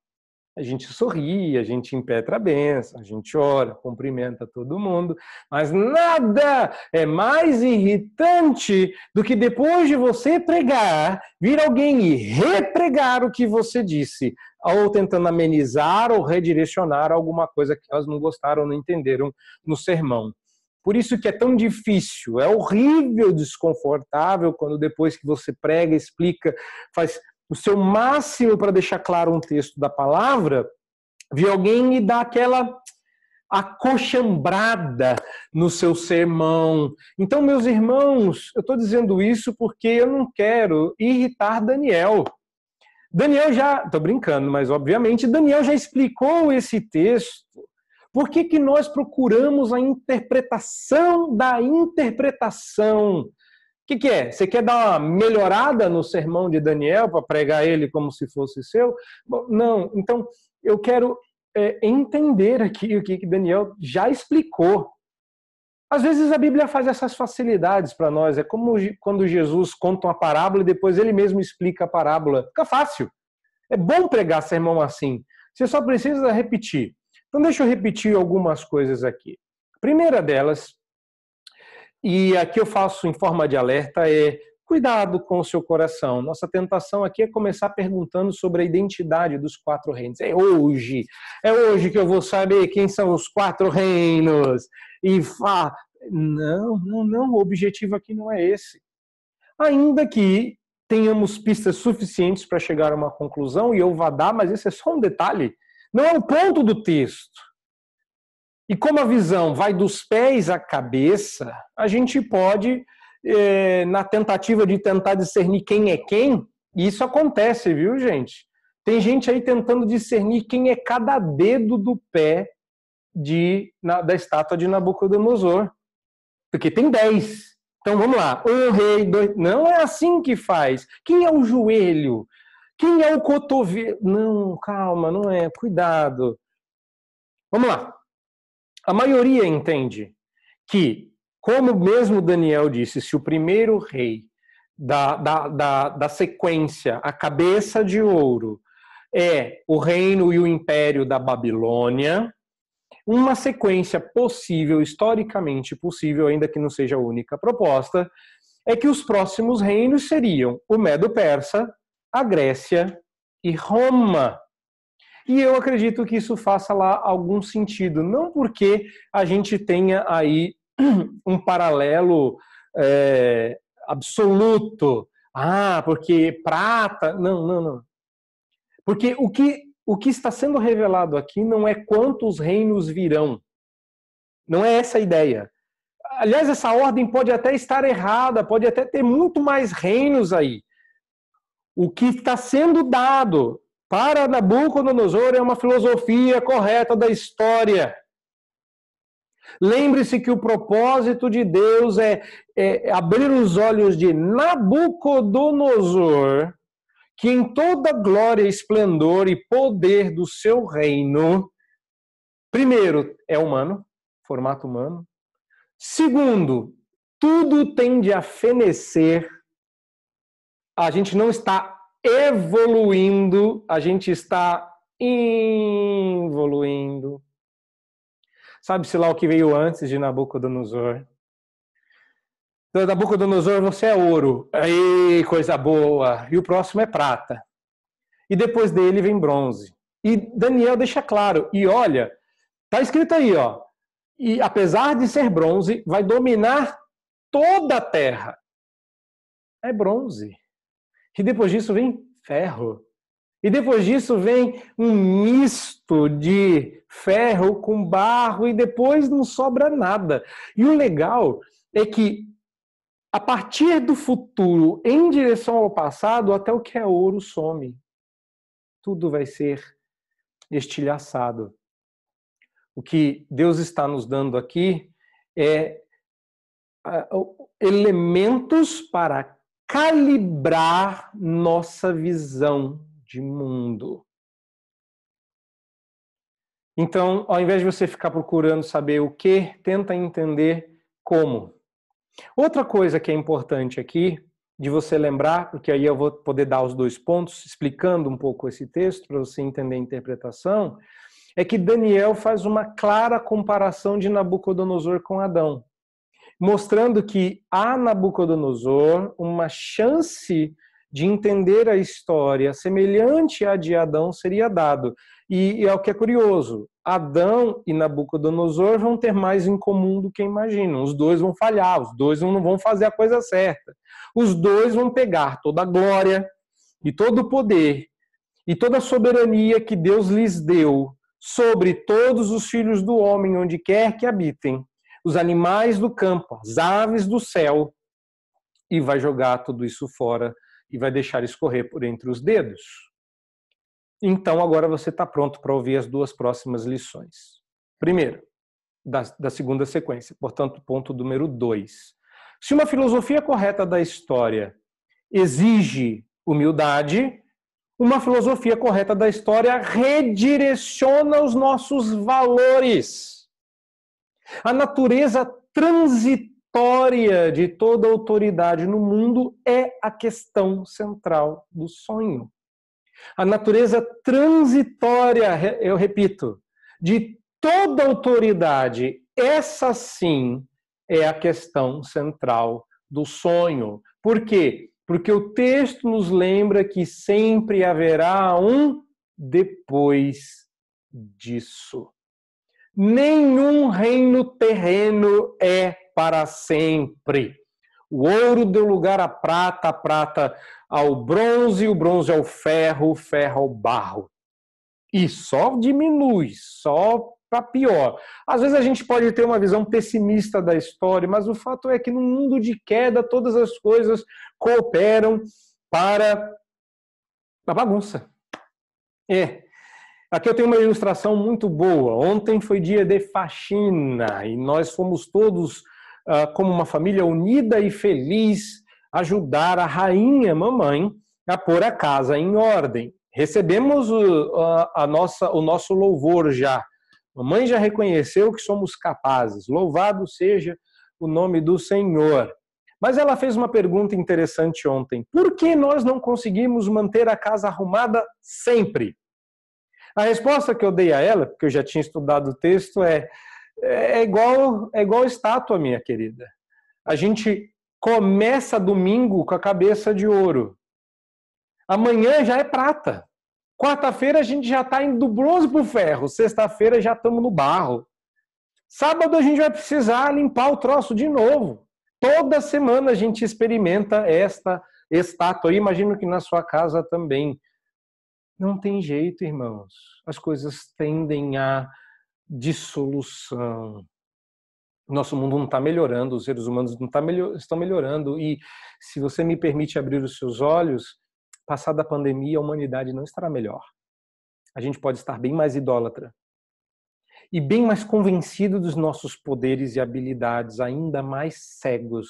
a gente sorri, a gente impetra a benção, a gente ora, cumprimenta todo mundo, mas nada é mais irritante do que depois de você pregar, vir alguém e repregar o que você disse, ou tentando amenizar ou redirecionar alguma coisa que elas não gostaram, não entenderam no sermão. Por isso que é tão difícil, é horrível, desconfortável quando depois que você prega, explica, faz o seu máximo para deixar claro um texto da palavra, vi alguém e dar aquela acochambrada no seu sermão. Então, meus irmãos, eu estou dizendo isso porque eu não quero irritar Daniel. Daniel já, estou brincando, mas obviamente Daniel já explicou esse texto. Por que, que nós procuramos a interpretação da interpretação? Que, que é? Você quer dar uma melhorada no sermão de Daniel para pregar ele como se fosse seu? Bom, não. Então, eu quero é, entender aqui o que, que Daniel já explicou. Às vezes a Bíblia faz essas facilidades para nós. É como quando Jesus conta uma parábola e depois ele mesmo explica a parábola. Fica fácil. É bom pregar sermão assim. Você só precisa repetir. Então, deixa eu repetir algumas coisas aqui. A primeira delas e aqui eu faço em forma de alerta é cuidado com o seu coração. Nossa tentação aqui é começar perguntando sobre a identidade dos quatro reinos. É hoje, é hoje que eu vou saber quem são os quatro reinos. E fa... não, não, não, o objetivo aqui não é esse. Ainda que tenhamos pistas suficientes para chegar a uma conclusão, e eu vá dar, mas esse é só um detalhe, não é o ponto do texto. E como a visão vai dos pés à cabeça, a gente pode, é, na tentativa de tentar discernir quem é quem, e isso acontece, viu, gente? Tem gente aí tentando discernir quem é cada dedo do pé de, na, da estátua de Nabucodonosor. Porque tem dez. Então vamos lá. Um rei, dois. Não é assim que faz. Quem é o joelho? Quem é o cotovelo? Não, calma, não é. Cuidado. Vamos lá. A maioria entende que, como mesmo Daniel disse, se o primeiro rei da, da, da, da sequência, a cabeça de ouro, é o reino e o império da Babilônia, uma sequência possível, historicamente possível, ainda que não seja a única proposta, é que os próximos reinos seriam o Medo-Persa, a Grécia e Roma. E eu acredito que isso faça lá algum sentido, não porque a gente tenha aí um paralelo é, absoluto, ah, porque prata, não, não, não. Porque o que, o que está sendo revelado aqui não é quantos reinos virão, não é essa a ideia. Aliás, essa ordem pode até estar errada, pode até ter muito mais reinos aí. O que está sendo dado para Nabucodonosor é uma filosofia correta da história. Lembre-se que o propósito de Deus é, é, abrir os olhos de Nabucodonosor, que em toda glória, esplendor e poder do seu reino, primeiro, é humano, formato humano. Segundo, tudo tende a fenecer. A gente não está evoluindo, a gente está evoluindo. Sabe-se lá o que veio antes de Nabucodonosor? Então, Nabucodonosor, você é ouro. Aí, coisa boa. E o próximo é prata. E depois dele vem bronze. E Daniel deixa claro. E olha, tá escrito aí, ó. E apesar de ser bronze, vai dominar toda a terra. É bronze. E depois disso vem ferro. E depois disso vem um misto de ferro com barro e depois não sobra nada. E o legal é que a partir do futuro em direção ao passado, até o que é ouro some. Tudo vai ser estilhaçado. O que Deus está nos dando aqui é elementos para calibrar nossa visão de mundo. Então, ao invés de você ficar procurando saber o que, tenta entender como. Outra coisa que é importante aqui de você lembrar, porque aí eu vou poder dar os dois pontos, explicando um pouco esse texto para você entender a interpretação, é que Daniel faz uma clara comparação de Nabucodonosor com Adão, mostrando que a Nabucodonosor uma chance de entender a história semelhante à de Adão seria dado. E, e é o que é curioso: Adão e Nabucodonosor vão ter mais em comum do que imaginam. Os dois vão falhar, os dois não vão fazer a coisa certa. Os dois vão pegar toda a glória e todo o poder e toda a soberania que Deus lhes deu sobre todos os filhos do homem, onde quer que habitem, os animais do campo, as aves do céu, e vai jogar tudo isso fora e vai deixar escorrer por entre os dedos. Então, agora você está pronto para ouvir as duas próximas lições. Primeiro, da, da segunda sequência, portanto, ponto número dois. Se uma filosofia correta da história exige humildade, uma filosofia correta da história redireciona os nossos valores. A natureza transitória de toda autoridade no mundo é a questão central do sonho. A natureza transitória, eu repito, de toda autoridade, essa sim é a questão central do sonho. Por quê? Porque o texto nos lembra que sempre haverá um depois disso. Nenhum reino terreno é para sempre. O ouro deu lugar à prata, a prata ao bronze, o bronze ao ferro, o ferro ao barro. E só diminui, só para pior. Às vezes a gente pode ter uma visão pessimista da história, mas o fato é que no mundo de queda todas as coisas cooperam para a bagunça. É. Aqui eu tenho uma ilustração muito boa. Ontem foi dia de faxina e nós fomos todos ah, como uma família unida e feliz, ajudar a rainha mamãe a pôr a casa em ordem. Recebemos a nossa, o nosso louvor já. Mamãe já reconheceu que somos capazes. Louvado seja o nome do Senhor. Mas ela fez uma pergunta interessante ontem. Por que nós não conseguimos manter a casa arrumada sempre? A resposta que eu dei a ela, porque eu já tinha estudado o texto, é: é igual, é igual estátua, minha querida. A gente começa domingo com a cabeça de ouro. Amanhã já é prata. Quarta-feira a gente já está indo do bronze para o ferro. Sexta-feira já estamos no barro. Sábado a gente vai precisar limpar o troço de novo. Toda semana a gente experimenta esta estátua. Imagino que na sua casa também. Não tem jeito, irmãos. As coisas tendem a dissolução. Nosso mundo não está melhorando, os seres humanos não tá melhor, estão melhorando. E se você me permite abrir os seus olhos, passada a pandemia, a humanidade não estará melhor. A gente pode estar bem mais idólatra e bem mais convencido dos nossos poderes e habilidades, ainda mais cegos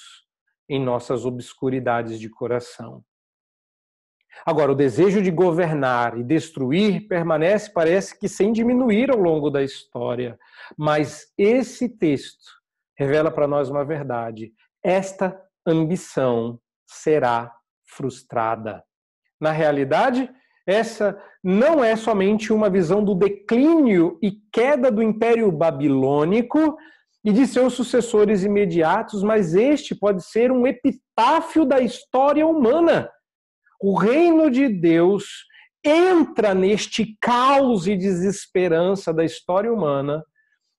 em nossas obscuridades de coração. Agora, o desejo de governar e destruir permanece, parece que sem diminuir ao longo da história. Mas esse texto revela para nós uma verdade: esta ambição será frustrada. Na realidade, essa não é somente uma visão do declínio e queda do Império Babilônico e de seus sucessores imediatos, mas este pode ser um epitáfio da história humana o reino de Deus entra neste caos e desesperança da história humana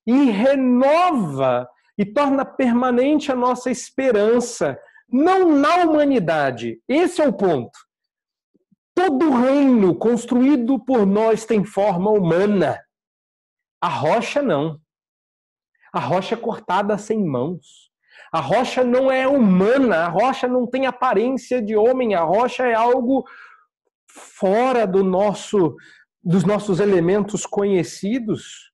e renova e torna permanente a nossa esperança, não na humanidade. Esse é o ponto. Todo reino construído por nós tem forma humana. A rocha não. A rocha é cortada sem mãos. A rocha não é humana, a rocha não tem aparência de homem, a rocha é algo fora do nosso dos nossos elementos conhecidos.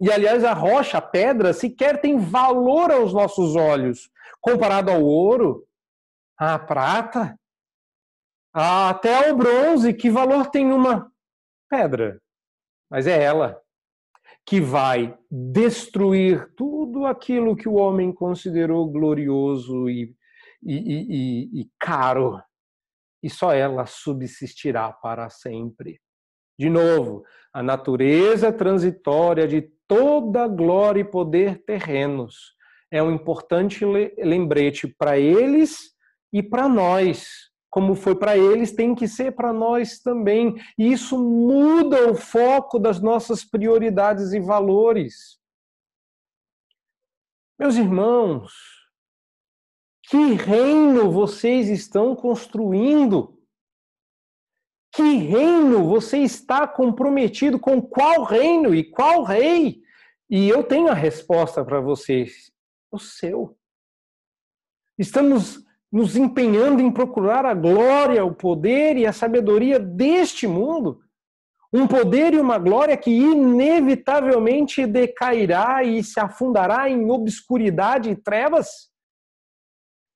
E aliás, a rocha, a pedra, sequer tem valor aos nossos olhos, comparado ao ouro, à prata, até ao bronze, que valor tem uma pedra? Mas é ela que vai destruir tudo aquilo que o homem considerou glorioso e, e, e, e caro, e só ela subsistirá para sempre. De novo, a natureza transitória de toda glória e poder terrenos. É um importante lembrete para eles e para nós. Como foi para eles, tem que ser para nós também. E isso muda o foco das nossas prioridades e valores. Meus irmãos, que reino vocês estão construindo? Que reino você está comprometido com qual reino e qual rei? E eu tenho a resposta para vocês: o seu. Estamos nos empenhando em procurar a glória, o poder e a sabedoria deste mundo. Um poder e uma glória que inevitavelmente decairá e se afundará em obscuridade e trevas?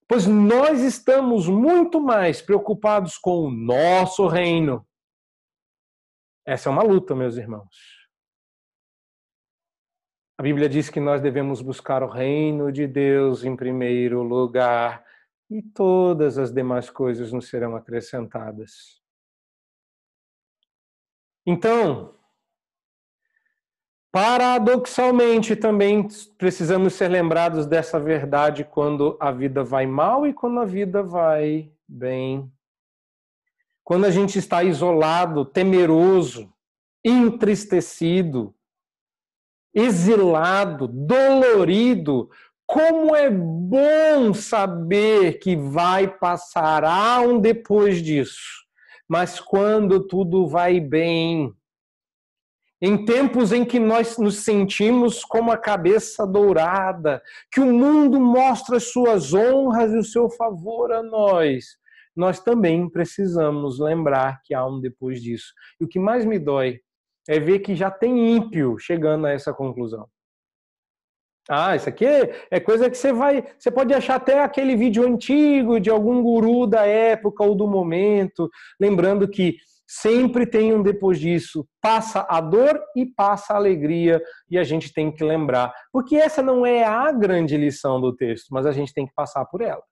Pois nós estamos muito mais preocupados com o nosso reino. Essa é uma luta, meus irmãos. A Bíblia diz que nós devemos buscar o reino de Deus em primeiro lugar e todas as demais coisas nos serão acrescentadas. Então, Paradoxalmente, também precisamos ser lembrados dessa verdade quando a vida vai mal e quando a vida vai bem. Quando a gente está isolado, temeroso, entristecido, exilado, dolorido, como é bom saber que vai passar há um depois disso. Mas quando tudo vai bem, em tempos em que nós nos sentimos como a cabeça dourada, que o mundo mostra as suas honras e o seu favor a nós, nós também precisamos lembrar que há um depois disso. E o que mais me dói é ver que já tem ímpio chegando a essa conclusão. Ah, isso aqui é coisa que você vai. Você pode achar até aquele vídeo antigo de algum guru da época ou do momento, lembrando que Sempre tem um depois disso. Passa a dor e passa a alegria, e a gente tem que lembrar. Porque essa não é a grande lição do texto, mas a gente tem que passar por ela.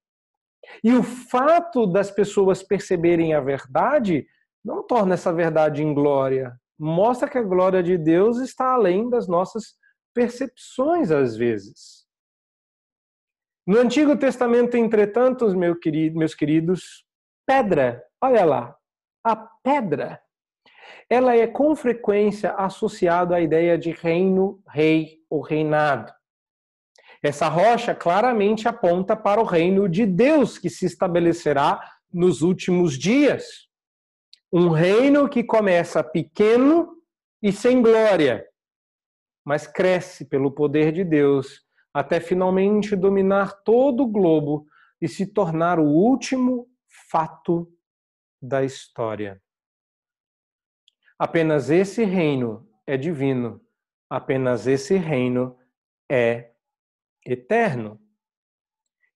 E o fato das pessoas perceberem a verdade não torna essa verdade em glória. Mostra que a glória de Deus está além das nossas percepções, às vezes. No Antigo Testamento, entretanto, meus queridos, pedra, olha lá, a pedra, ela é com frequência associada à ideia de reino, rei ou reinado. Essa rocha claramente aponta para o reino de Deus que se estabelecerá nos últimos dias. Um reino que começa pequeno e sem glória, mas cresce pelo poder de Deus até finalmente dominar todo o globo e se tornar o último fato da história. Apenas esse reino é divino, apenas esse reino é eterno.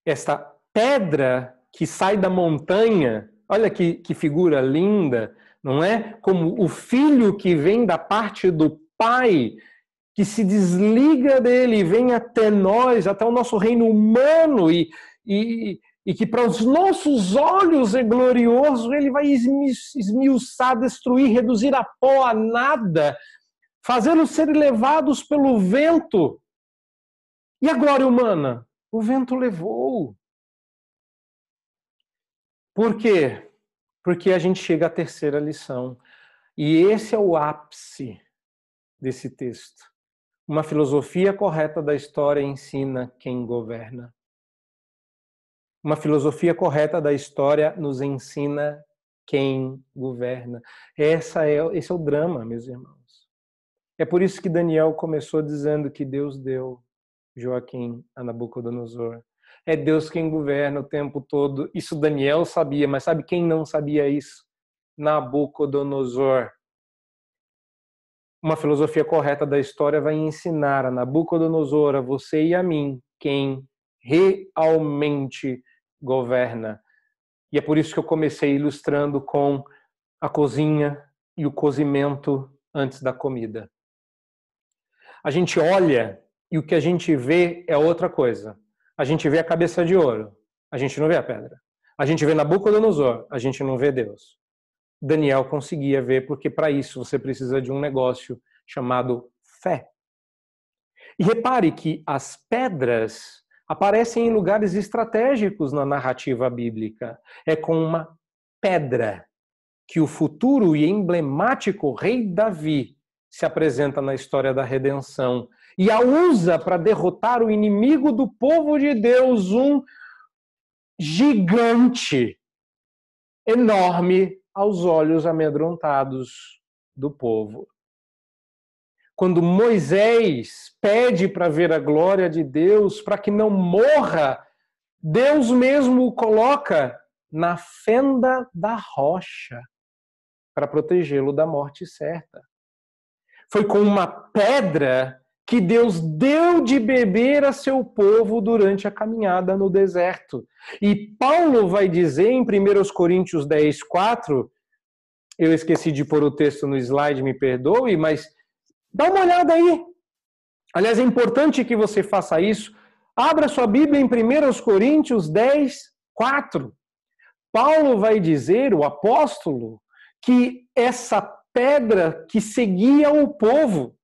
Esta pedra que sai da montanha, olha que, que figura linda, não é? Como o filho que vem da parte do pai, que se desliga dele e vem até nós, até o nosso reino humano e, e, e que para os nossos olhos é glorioso, ele vai esmiuçar, destruir, reduzir a pó a nada, fazê-los ser levados pelo vento. E a glória humana? O vento levou. Por quê? Porque a gente chega à terceira lição. E esse é o ápice desse texto. Uma filosofia correta da história ensina quem governa. Uma filosofia correta da história nos ensina quem governa. Essa é, esse é o drama, meus irmãos. É por isso que Daniel começou dizendo que Deus deu Joaquim a Nabucodonosor. É Deus quem governa o tempo todo. Isso Daniel sabia, mas sabe quem não sabia isso? Nabucodonosor. Uma filosofia correta da história vai ensinar a Nabucodonosor, a você e a mim, quem realmente governa. E é por isso que eu comecei ilustrando com a cozinha e o cozimento antes da comida. A gente olha e o que a gente vê é outra coisa. A gente vê a cabeça de ouro, a gente não vê a pedra. A gente vê Nabucodonosor, a gente não vê Deus. Daniel conseguia ver, porque para isso você precisa de um negócio chamado fé. E repare que as pedras aparecem em lugares estratégicos na narrativa bíblica. É com uma pedra que o futuro e emblemático rei Davi se apresenta na história da redenção e a usa para derrotar o inimigo do povo de Deus, um gigante, enorme aos olhos amedrontados do povo. Quando Moisés pede para ver a glória de Deus, para que não morra, Deus mesmo o coloca na fenda da rocha para protegê-lo da morte certa. Foi com uma pedra que Deus deu de beber a seu povo durante a caminhada no deserto. E Paulo vai dizer em 1 Coríntios 10, 4, eu esqueci de pôr o texto no slide, me perdoe, mas dá uma olhada aí. Aliás, é importante que você faça isso. Abra sua Bíblia em 1 Coríntios 10, 4. Paulo vai dizer, o apóstolo, que essa pedra que seguia o povo,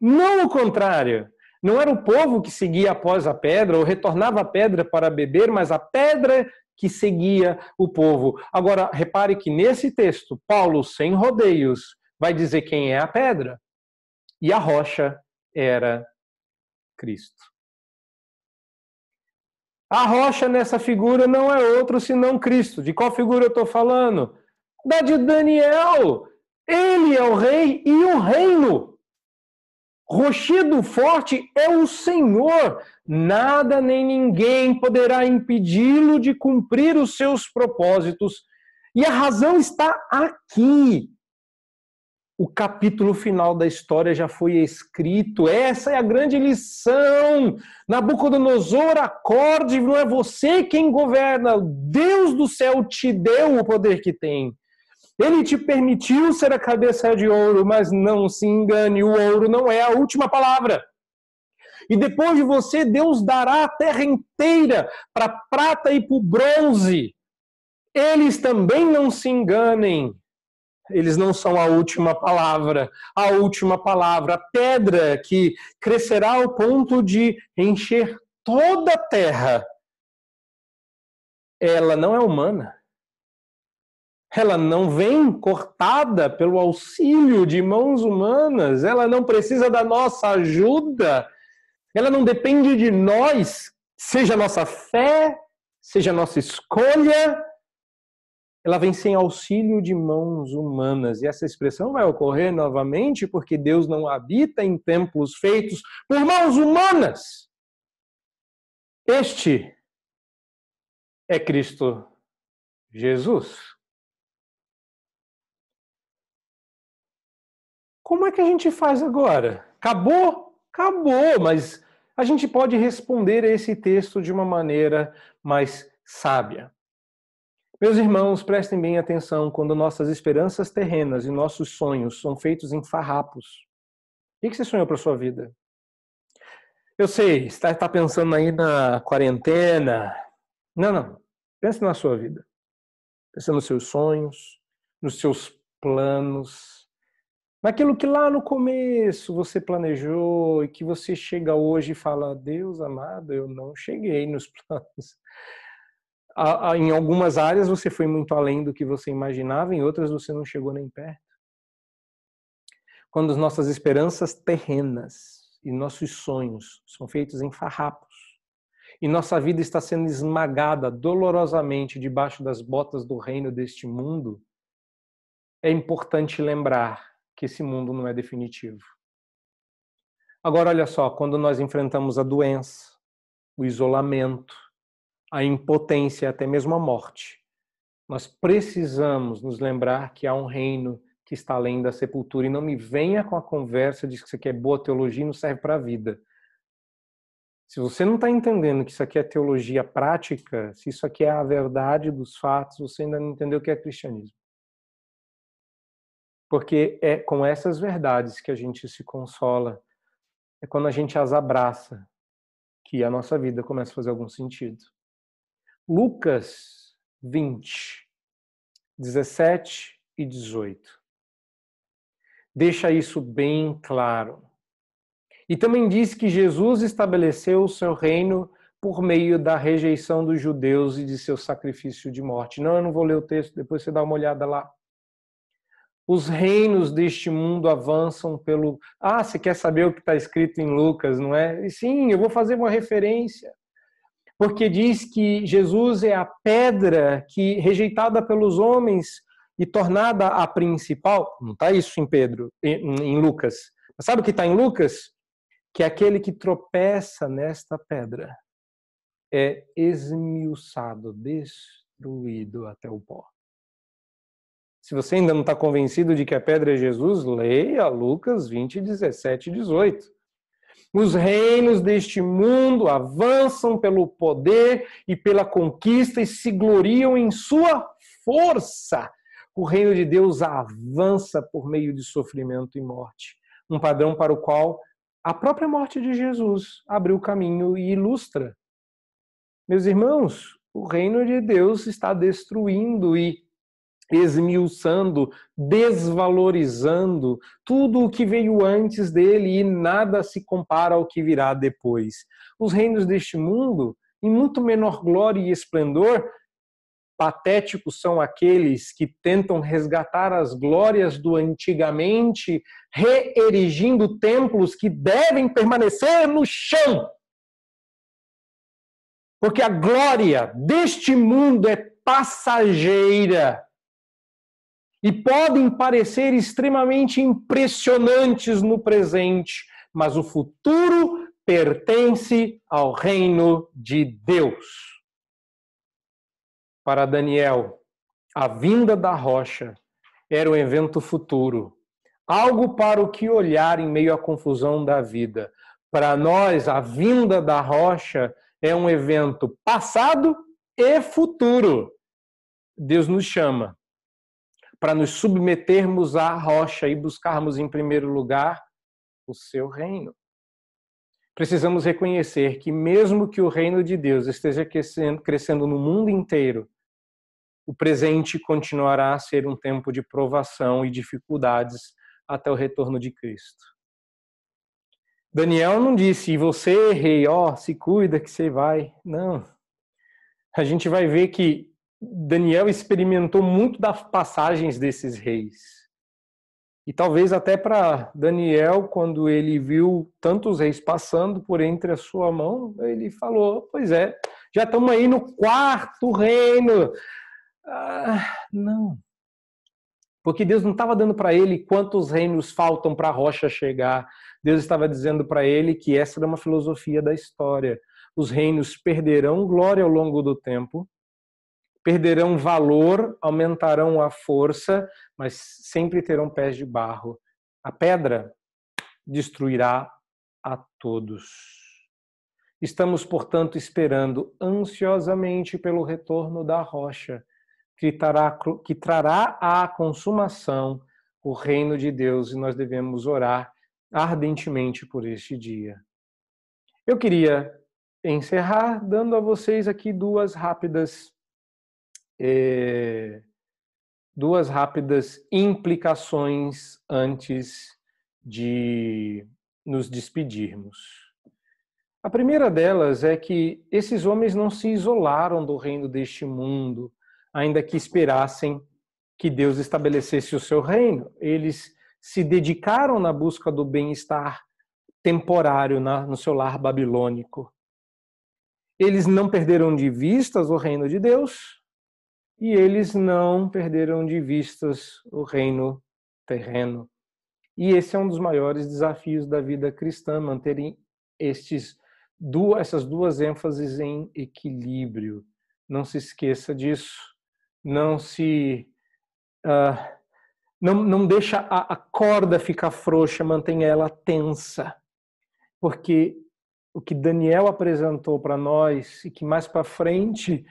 não o contrário. Não era o povo que seguia após a pedra ou retornava a pedra para beber, mas a pedra que seguia o povo. Agora, repare que nesse texto, Paulo, sem rodeios, vai dizer quem é a pedra. E a rocha era Cristo. A rocha nessa figura não é outro senão Cristo. De qual figura eu estou falando? Da de Daniel. Ele é o rei e o reino. Rochedo forte é o Senhor. Nada nem ninguém poderá impedi-lo de cumprir os seus propósitos. E a razão está aqui. O capítulo final da história já foi escrito. Essa é a grande lição. Nabucodonosor, acorde, não é você quem governa. Deus do céu te deu o poder que tem. Ele te permitiu ser a cabeça de ouro, mas não se engane, o ouro não é a última palavra. E depois de você, Deus dará a terra inteira para prata e para bronze. Eles também não se enganem. Eles não são a última palavra. A última palavra, a pedra que crescerá ao ponto de encher toda a terra. Ela não é humana ela não vem cortada pelo auxílio de mãos humanas, ela não precisa da nossa ajuda, ela não depende de nós, seja nossa fé, seja nossa escolha, ela vem sem auxílio de mãos humanas. E essa expressão vai ocorrer novamente porque Deus não habita em templos feitos por mãos humanas. Este é Cristo Jesus. Como é que a gente faz agora? Acabou? Acabou, mas a gente pode responder a esse texto de uma maneira mais sábia. Meus irmãos, prestem bem atenção quando nossas esperanças terrenas e nossos sonhos são feitos em farrapos. O que você sonhou para sua vida? Eu sei, está, está pensando aí na quarentena. Não, não. Pense na sua vida. Pense nos seus sonhos, nos seus planos, Naquilo que lá no começo você planejou e que você chega hoje e fala: Deus amado, eu não cheguei nos planos. Em algumas áreas você foi muito além do que você imaginava, em outras você não chegou nem perto. quando as nossas esperanças terrenas e nossos sonhos são feitos em farrapos, e nossa vida está sendo esmagada dolorosamente debaixo das botas do reino deste mundo, é importante lembrar que esse mundo não é definitivo. Agora, olha só, quando nós enfrentamos a doença, o isolamento, a impotência, até mesmo a morte, nós precisamos nos lembrar que há um reino que está além da sepultura. E não me venha com a conversa de que isso aqui é boa teologia e não serve para a vida. Se você não está entendendo que isso aqui é teologia prática, se isso aqui é a verdade dos fatos, você ainda não entendeu o que é cristianismo. Porque é com essas verdades que a gente se consola, é quando a gente as abraça que a nossa vida começa a fazer algum sentido. Lucas 20, 17 e 18. Deixa isso bem claro. E também diz que Jesus estabeleceu o seu reino por meio da rejeição dos judeus e de seu sacrifício de morte. Não, eu não vou ler o texto, depois você dá uma olhada lá. Os reinos deste mundo avançam pelo. Ah, você quer saber o que está escrito em Lucas, não é? sim, eu vou fazer uma referência. Porque diz que Jesus é a pedra que, rejeitada pelos homens e tornada a principal. Não está isso em Pedro, em, Lucas. Mas sabe o que está em Lucas? que aquele que tropeça nesta pedra é esmiuçado, destruído até o pó. Se você ainda não está convencido de que a pedra é Jesus, leia Lucas 20, 17 e 18. Os reinos deste mundo avançam pelo poder e pela conquista e se gloriam em sua força. O reino de Deus avança por meio de sofrimento e morte, um padrão para o qual a própria morte de Jesus abriu o caminho e ilustra. Meus irmãos, o reino de Deus está destruindo e esmiuçando, desvalorizando tudo o que veio antes dele e nada se compara ao que virá depois. Os reinos deste mundo, em muito menor glória e esplendor, Patéticos são aqueles que tentam resgatar as glórias do antigamente, reerigindo templos que devem permanecer no chão. Porque a glória deste mundo é passageira e podem parecer extremamente impressionantes no presente, mas o futuro pertence ao reino de Deus para Daniel, a vinda da rocha era um evento futuro, algo para o que olhar em meio à confusão da vida. Para nós, a vinda da rocha é um evento passado e futuro. Deus nos chama para nos submetermos à rocha e buscarmos, em primeiro lugar, o seu reino precisamos reconhecer que, mesmo que o reino de Deus esteja crescendo, crescendo no mundo inteiro, o presente continuará a ser um tempo de provação e dificuldades até o retorno de Cristo. Daniel não disse, e você, rei, ó, se cuida que você vai. Não. A gente vai ver que Daniel experimentou muito das passagens desses reis. E talvez até para Daniel, quando ele viu tantos reis passando por entre a sua mão, ele falou: Pois é, já estamos aí no quarto reino, ah, não. Porque Deus não estava dando para ele quantos reinos faltam para a rocha chegar. Deus estava dizendo para ele que essa era uma filosofia da história. Os reinos perderão glória ao longo do tempo, perderão valor, aumentarão a força, mas sempre terão pés de barro. A pedra destruirá a todos. Estamos, portanto, esperando ansiosamente pelo retorno da rocha que trará, à consumação o reino de Deus e nós devemos orar ardentemente por este dia. Eu queria encerrar dando a vocês aqui duas rápidas eh, duas rápidas implicações antes de nos despedirmos. A primeira delas é que esses homens não se isolaram do reino deste mundo, ainda que esperassem que Deus estabelecesse o seu reino. Eles se dedicaram na busca do bem-estar temporário no seu lar babilônico. Eles não perderam de vistas o reino de Deus e eles não perderam de vistas o reino terreno. E esse é um dos maiores desafios da vida cristã, manterem estes, essas duas ênfases em equilíbrio. Não se esqueça disso. Não se. Uh, não, não deixa a, a corda ficar frouxa, mantenha ela tensa porque o que Daniel apresentou para nós e que mais para frente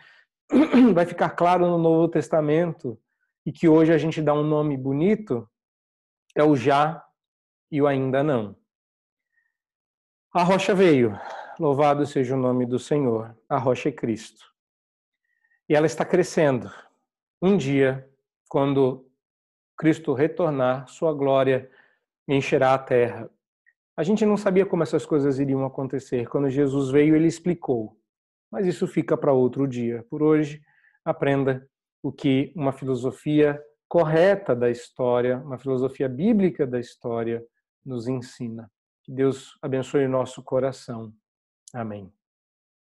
vai ficar claro no Novo Testamento e que hoje a gente dá um nome bonito é o já e o ainda não. A rocha veio, louvado seja o nome do Senhor. A rocha é Cristo. E ela está crescendo. Um dia, quando Cristo retornar, sua glória encherá a terra. A gente não sabia como essas coisas iriam acontecer. Quando Jesus veio, ele explicou. Mas isso fica para outro dia. Por hoje, aprenda o que uma filosofia correta da história, uma filosofia bíblica da história nos ensina. Que Deus abençoe o nosso coração. Amém.